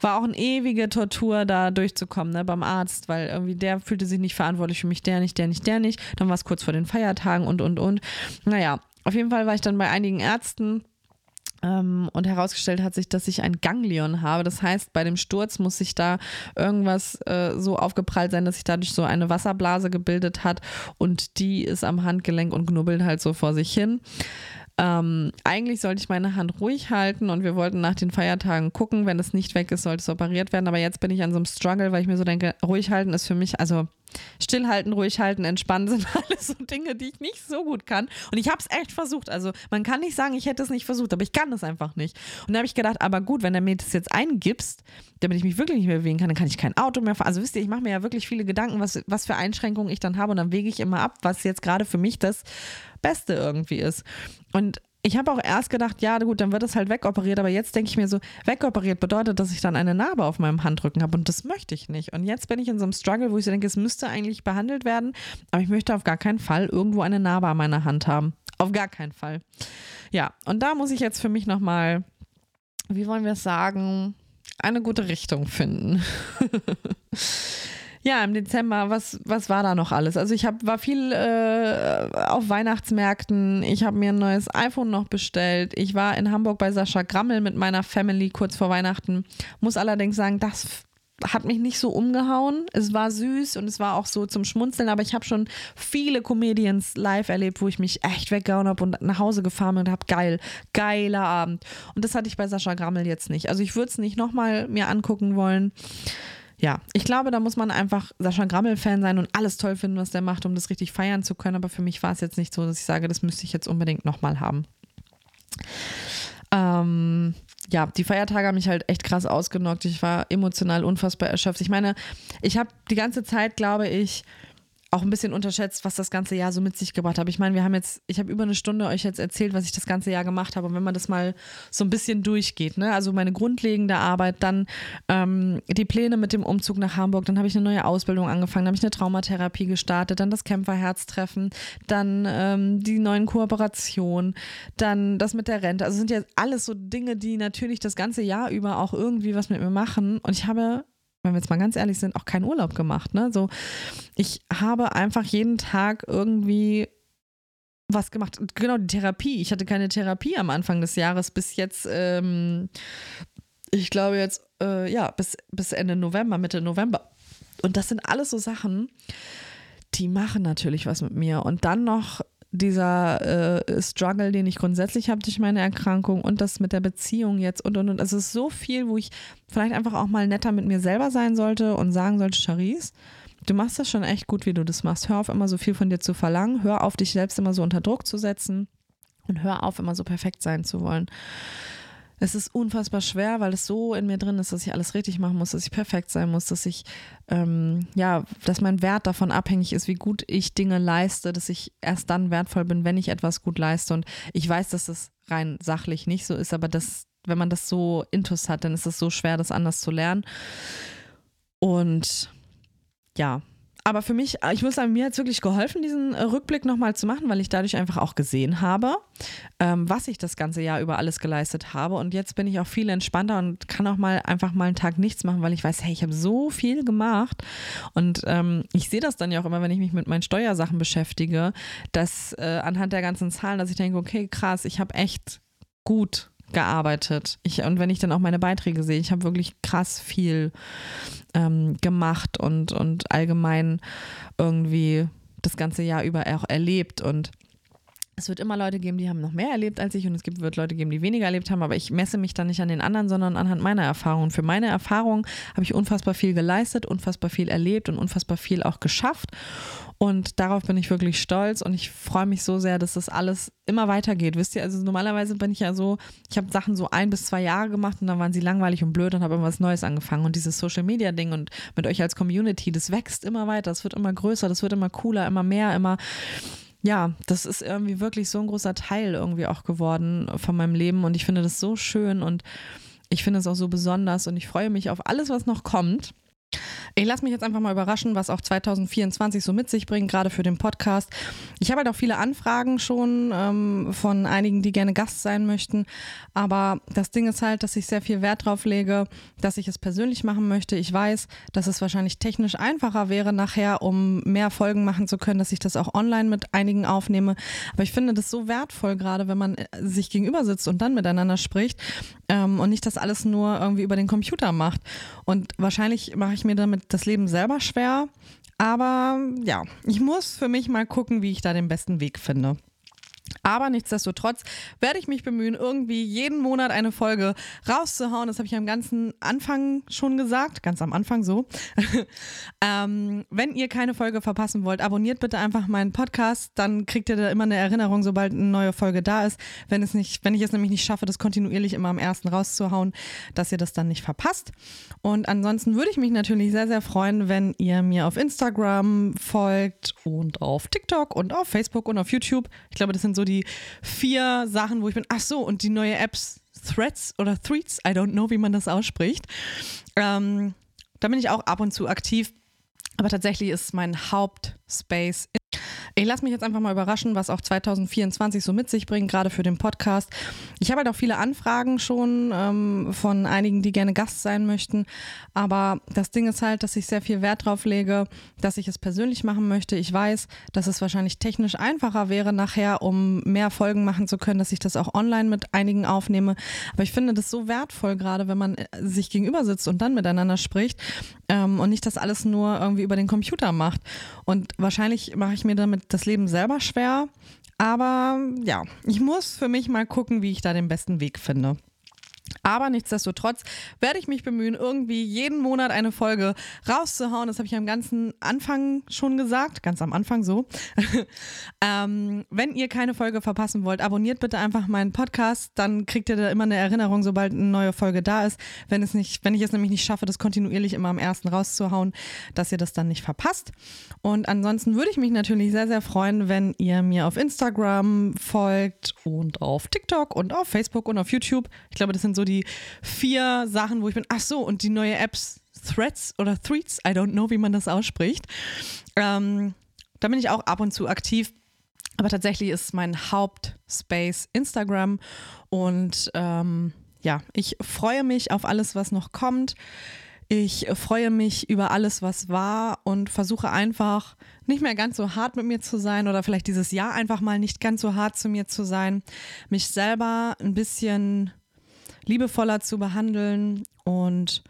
War auch eine ewige Tortur, da durchzukommen ne, beim Arzt, weil irgendwie der fühlte sich nicht verantwortlich für mich, der nicht, der nicht, der nicht. Dann war es kurz vor den Feiertagen und, und, und. Naja, auf jeden Fall war ich dann bei einigen Ärzten und herausgestellt hat sich, dass ich ein Ganglion habe. Das heißt, bei dem Sturz muss sich da irgendwas äh, so aufgeprallt sein, dass sich dadurch so eine Wasserblase gebildet hat und die ist am Handgelenk und knubbelt halt so vor sich hin. Ähm, eigentlich sollte ich meine Hand ruhig halten und wir wollten nach den Feiertagen gucken. Wenn es nicht weg ist, sollte es operiert werden. Aber jetzt bin ich an so einem Struggle, weil ich mir so denke, ruhig halten ist für mich, also stillhalten, ruhig halten, entspannen sind *laughs* alles so Dinge, die ich nicht so gut kann. Und ich habe es echt versucht. Also man kann nicht sagen, ich hätte es nicht versucht, aber ich kann es einfach nicht. Und da habe ich gedacht, aber gut, wenn du mir das jetzt eingibst, damit ich mich wirklich nicht mehr bewegen kann, dann kann ich kein Auto mehr fahren. Also wisst ihr, ich mache mir ja wirklich viele Gedanken, was, was für Einschränkungen ich dann habe und dann wege ich immer ab, was jetzt gerade für mich das Beste irgendwie ist. Und ich habe auch erst gedacht, ja gut, dann wird es halt wegoperiert, aber jetzt denke ich mir so, wegoperiert bedeutet, dass ich dann eine Narbe auf meinem Handrücken habe und das möchte ich nicht. Und jetzt bin ich in so einem Struggle, wo ich so denke, es müsste eigentlich behandelt werden, aber ich möchte auf gar keinen Fall irgendwo eine Narbe an meiner Hand haben. Auf gar keinen Fall. Ja, und da muss ich jetzt für mich nochmal, wie wollen wir es sagen, eine gute Richtung finden. *laughs* Ja, im Dezember, was, was war da noch alles? Also ich hab, war viel äh, auf Weihnachtsmärkten, ich habe mir ein neues iPhone noch bestellt, ich war in Hamburg bei Sascha Grammel mit meiner Family kurz vor Weihnachten, muss allerdings sagen, das hat mich nicht so umgehauen. Es war süß und es war auch so zum Schmunzeln, aber ich habe schon viele Comedians live erlebt, wo ich mich echt weggehauen habe und nach Hause gefahren bin und habe geil, geiler Abend. Und das hatte ich bei Sascha Grammel jetzt nicht. Also ich würde es nicht nochmal mir angucken wollen ja, ich glaube, da muss man einfach Sascha Grammel-Fan sein und alles toll finden, was der macht, um das richtig feiern zu können. Aber für mich war es jetzt nicht so, dass ich sage, das müsste ich jetzt unbedingt nochmal haben. Ähm, ja, die Feiertage haben mich halt echt krass ausgenockt. Ich war emotional unfassbar erschöpft. Ich meine, ich habe die ganze Zeit, glaube ich, auch ein bisschen unterschätzt, was das ganze Jahr so mit sich gebracht hat. Ich meine, wir haben jetzt, ich habe über eine Stunde euch jetzt erzählt, was ich das ganze Jahr gemacht habe. Und wenn man das mal so ein bisschen durchgeht, ne, also meine grundlegende Arbeit, dann ähm, die Pläne mit dem Umzug nach Hamburg, dann habe ich eine neue Ausbildung angefangen, dann habe ich eine Traumatherapie gestartet, dann das Kämpferherztreffen, dann ähm, die neuen Kooperationen, dann das mit der Rente. Also sind ja alles so Dinge, die natürlich das ganze Jahr über auch irgendwie was mit mir machen. Und ich habe wenn wir jetzt mal ganz ehrlich sind, auch keinen Urlaub gemacht. Ne? So, ich habe einfach jeden Tag irgendwie was gemacht. Genau, die Therapie. Ich hatte keine Therapie am Anfang des Jahres bis jetzt, ähm, ich glaube jetzt, äh, ja, bis, bis Ende November, Mitte November. Und das sind alles so Sachen, die machen natürlich was mit mir. Und dann noch dieser äh, Struggle, den ich grundsätzlich habe durch meine Erkrankung und das mit der Beziehung jetzt und und und. Es ist so viel, wo ich vielleicht einfach auch mal netter mit mir selber sein sollte und sagen sollte, Charisse, du machst das schon echt gut, wie du das machst. Hör auf, immer so viel von dir zu verlangen. Hör auf, dich selbst immer so unter Druck zu setzen. Und hör auf, immer so perfekt sein zu wollen es ist unfassbar schwer, weil es so in mir drin ist, dass ich alles richtig machen muss, dass ich perfekt sein muss, dass ich, ähm, ja, dass mein Wert davon abhängig ist, wie gut ich Dinge leiste, dass ich erst dann wertvoll bin, wenn ich etwas gut leiste. Und ich weiß, dass das rein sachlich nicht so ist, aber das, wenn man das so intus hat, dann ist es so schwer, das anders zu lernen. Und ja, aber für mich, äh, ich muss sagen, mir hat es wirklich geholfen, diesen äh, Rückblick nochmal zu machen, weil ich dadurch einfach auch gesehen habe, ähm, was ich das ganze Jahr über alles geleistet habe. Und jetzt bin ich auch viel entspannter und kann auch mal einfach mal einen Tag nichts machen, weil ich weiß, hey, ich habe so viel gemacht. Und ähm, ich sehe das dann ja auch immer, wenn ich mich mit meinen Steuersachen beschäftige, dass äh, anhand der ganzen Zahlen, dass ich denke, okay, krass, ich habe echt gut gearbeitet. Ich, und wenn ich dann auch meine Beiträge sehe, ich habe wirklich krass viel ähm, gemacht und, und allgemein irgendwie das ganze Jahr über auch erlebt. Und es wird immer Leute geben, die haben noch mehr erlebt als ich und es gibt, wird Leute geben, die weniger erlebt haben, aber ich messe mich dann nicht an den anderen, sondern anhand meiner Erfahrungen. Für meine Erfahrung habe ich unfassbar viel geleistet, unfassbar viel erlebt und unfassbar viel auch geschafft und darauf bin ich wirklich stolz und ich freue mich so sehr, dass das alles immer weitergeht. Wisst ihr, also normalerweise bin ich ja so, ich habe Sachen so ein bis zwei Jahre gemacht und dann waren sie langweilig und blöd und habe irgendwas Neues angefangen und dieses Social Media Ding und mit euch als Community, das wächst immer weiter, das wird immer größer, das wird immer cooler, immer mehr, immer ja, das ist irgendwie wirklich so ein großer Teil irgendwie auch geworden von meinem Leben und ich finde das so schön und ich finde es auch so besonders und ich freue mich auf alles, was noch kommt. Ich lasse mich jetzt einfach mal überraschen, was auch 2024 so mit sich bringt, gerade für den Podcast. Ich habe halt auch viele Anfragen schon ähm, von einigen, die gerne Gast sein möchten. Aber das Ding ist halt, dass ich sehr viel Wert drauf lege, dass ich es persönlich machen möchte. Ich weiß, dass es wahrscheinlich technisch einfacher wäre nachher, um mehr Folgen machen zu können, dass ich das auch online mit einigen aufnehme. Aber ich finde das so wertvoll, gerade wenn man äh, sich gegenüber sitzt und dann miteinander spricht ähm, und nicht das alles nur irgendwie über den Computer macht. Und wahrscheinlich mache ich mir damit das Leben selber schwer. Aber ja, ich muss für mich mal gucken, wie ich da den besten Weg finde. Aber nichtsdestotrotz werde ich mich bemühen, irgendwie jeden Monat eine Folge rauszuhauen. Das habe ich am ganzen Anfang schon gesagt, ganz am Anfang so. *laughs* ähm, wenn ihr keine Folge verpassen wollt, abonniert bitte einfach meinen Podcast. Dann kriegt ihr da immer eine Erinnerung, sobald eine neue Folge da ist. Wenn, es nicht, wenn ich es nämlich nicht schaffe, das kontinuierlich immer am ersten rauszuhauen, dass ihr das dann nicht verpasst. Und ansonsten würde ich mich natürlich sehr, sehr freuen, wenn ihr mir auf Instagram folgt und auf TikTok und auf Facebook und auf YouTube. Ich glaube, das sind so die vier Sachen, wo ich bin, ach so, und die neue Apps Threads oder Threads, I don't know, wie man das ausspricht. Ähm, da bin ich auch ab und zu aktiv. Aber tatsächlich ist mein Hauptspace ich lasse mich jetzt einfach mal überraschen, was auch 2024 so mit sich bringt, gerade für den Podcast. Ich habe halt auch viele Anfragen schon ähm, von einigen, die gerne Gast sein möchten. Aber das Ding ist halt, dass ich sehr viel Wert drauf lege, dass ich es persönlich machen möchte. Ich weiß, dass es wahrscheinlich technisch einfacher wäre nachher, um mehr Folgen machen zu können, dass ich das auch online mit einigen aufnehme. Aber ich finde das so wertvoll, gerade wenn man äh, sich gegenüber sitzt und dann miteinander spricht ähm, und nicht das alles nur irgendwie über den Computer macht. Und wahrscheinlich mache ich mir damit das Leben selber schwer. Aber ja, ich muss für mich mal gucken, wie ich da den besten Weg finde. Aber nichtsdestotrotz werde ich mich bemühen, irgendwie jeden Monat eine Folge rauszuhauen. Das habe ich am ganzen Anfang schon gesagt, ganz am Anfang so. *laughs* ähm, wenn ihr keine Folge verpassen wollt, abonniert bitte einfach meinen Podcast. Dann kriegt ihr da immer eine Erinnerung, sobald eine neue Folge da ist. Wenn, es nicht, wenn ich es nämlich nicht schaffe, das kontinuierlich immer am ersten rauszuhauen, dass ihr das dann nicht verpasst. Und ansonsten würde ich mich natürlich sehr, sehr freuen, wenn ihr mir auf Instagram folgt und auf TikTok und auf Facebook und auf YouTube. Ich glaube, das sind so die vier Sachen, wo ich bin, ach so, und die neue Apps Threads oder Threads, I don't know, wie man das ausspricht. Ähm, da bin ich auch ab und zu aktiv. Aber tatsächlich ist mein Hauptspace Instagram und ähm, ja, ich freue mich auf alles, was noch kommt. Ich freue mich über alles, was war und versuche einfach nicht mehr ganz so hart mit mir zu sein oder vielleicht dieses Jahr einfach mal nicht ganz so hart zu mir zu sein, mich selber ein bisschen liebevoller zu behandeln und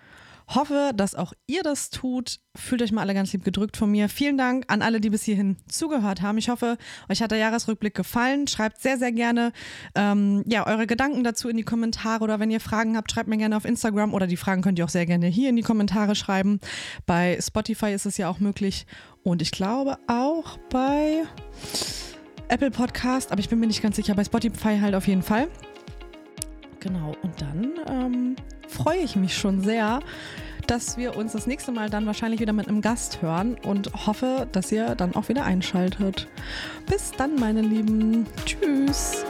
hoffe, dass auch ihr das tut. Fühlt euch mal alle ganz lieb gedrückt von mir. Vielen Dank an alle, die bis hierhin zugehört haben. Ich hoffe, euch hat der Jahresrückblick gefallen. Schreibt sehr, sehr gerne ähm, ja, eure Gedanken dazu in die Kommentare oder wenn ihr Fragen habt, schreibt mir gerne auf Instagram oder die Fragen könnt ihr auch sehr gerne hier in die Kommentare schreiben. Bei Spotify ist es ja auch möglich und ich glaube auch bei Apple Podcast, aber ich bin mir nicht ganz sicher. Bei Spotify halt auf jeden Fall. Genau, und dann ähm, freue ich mich schon sehr, dass wir uns das nächste Mal dann wahrscheinlich wieder mit einem Gast hören und hoffe, dass ihr dann auch wieder einschaltet. Bis dann, meine Lieben. Tschüss.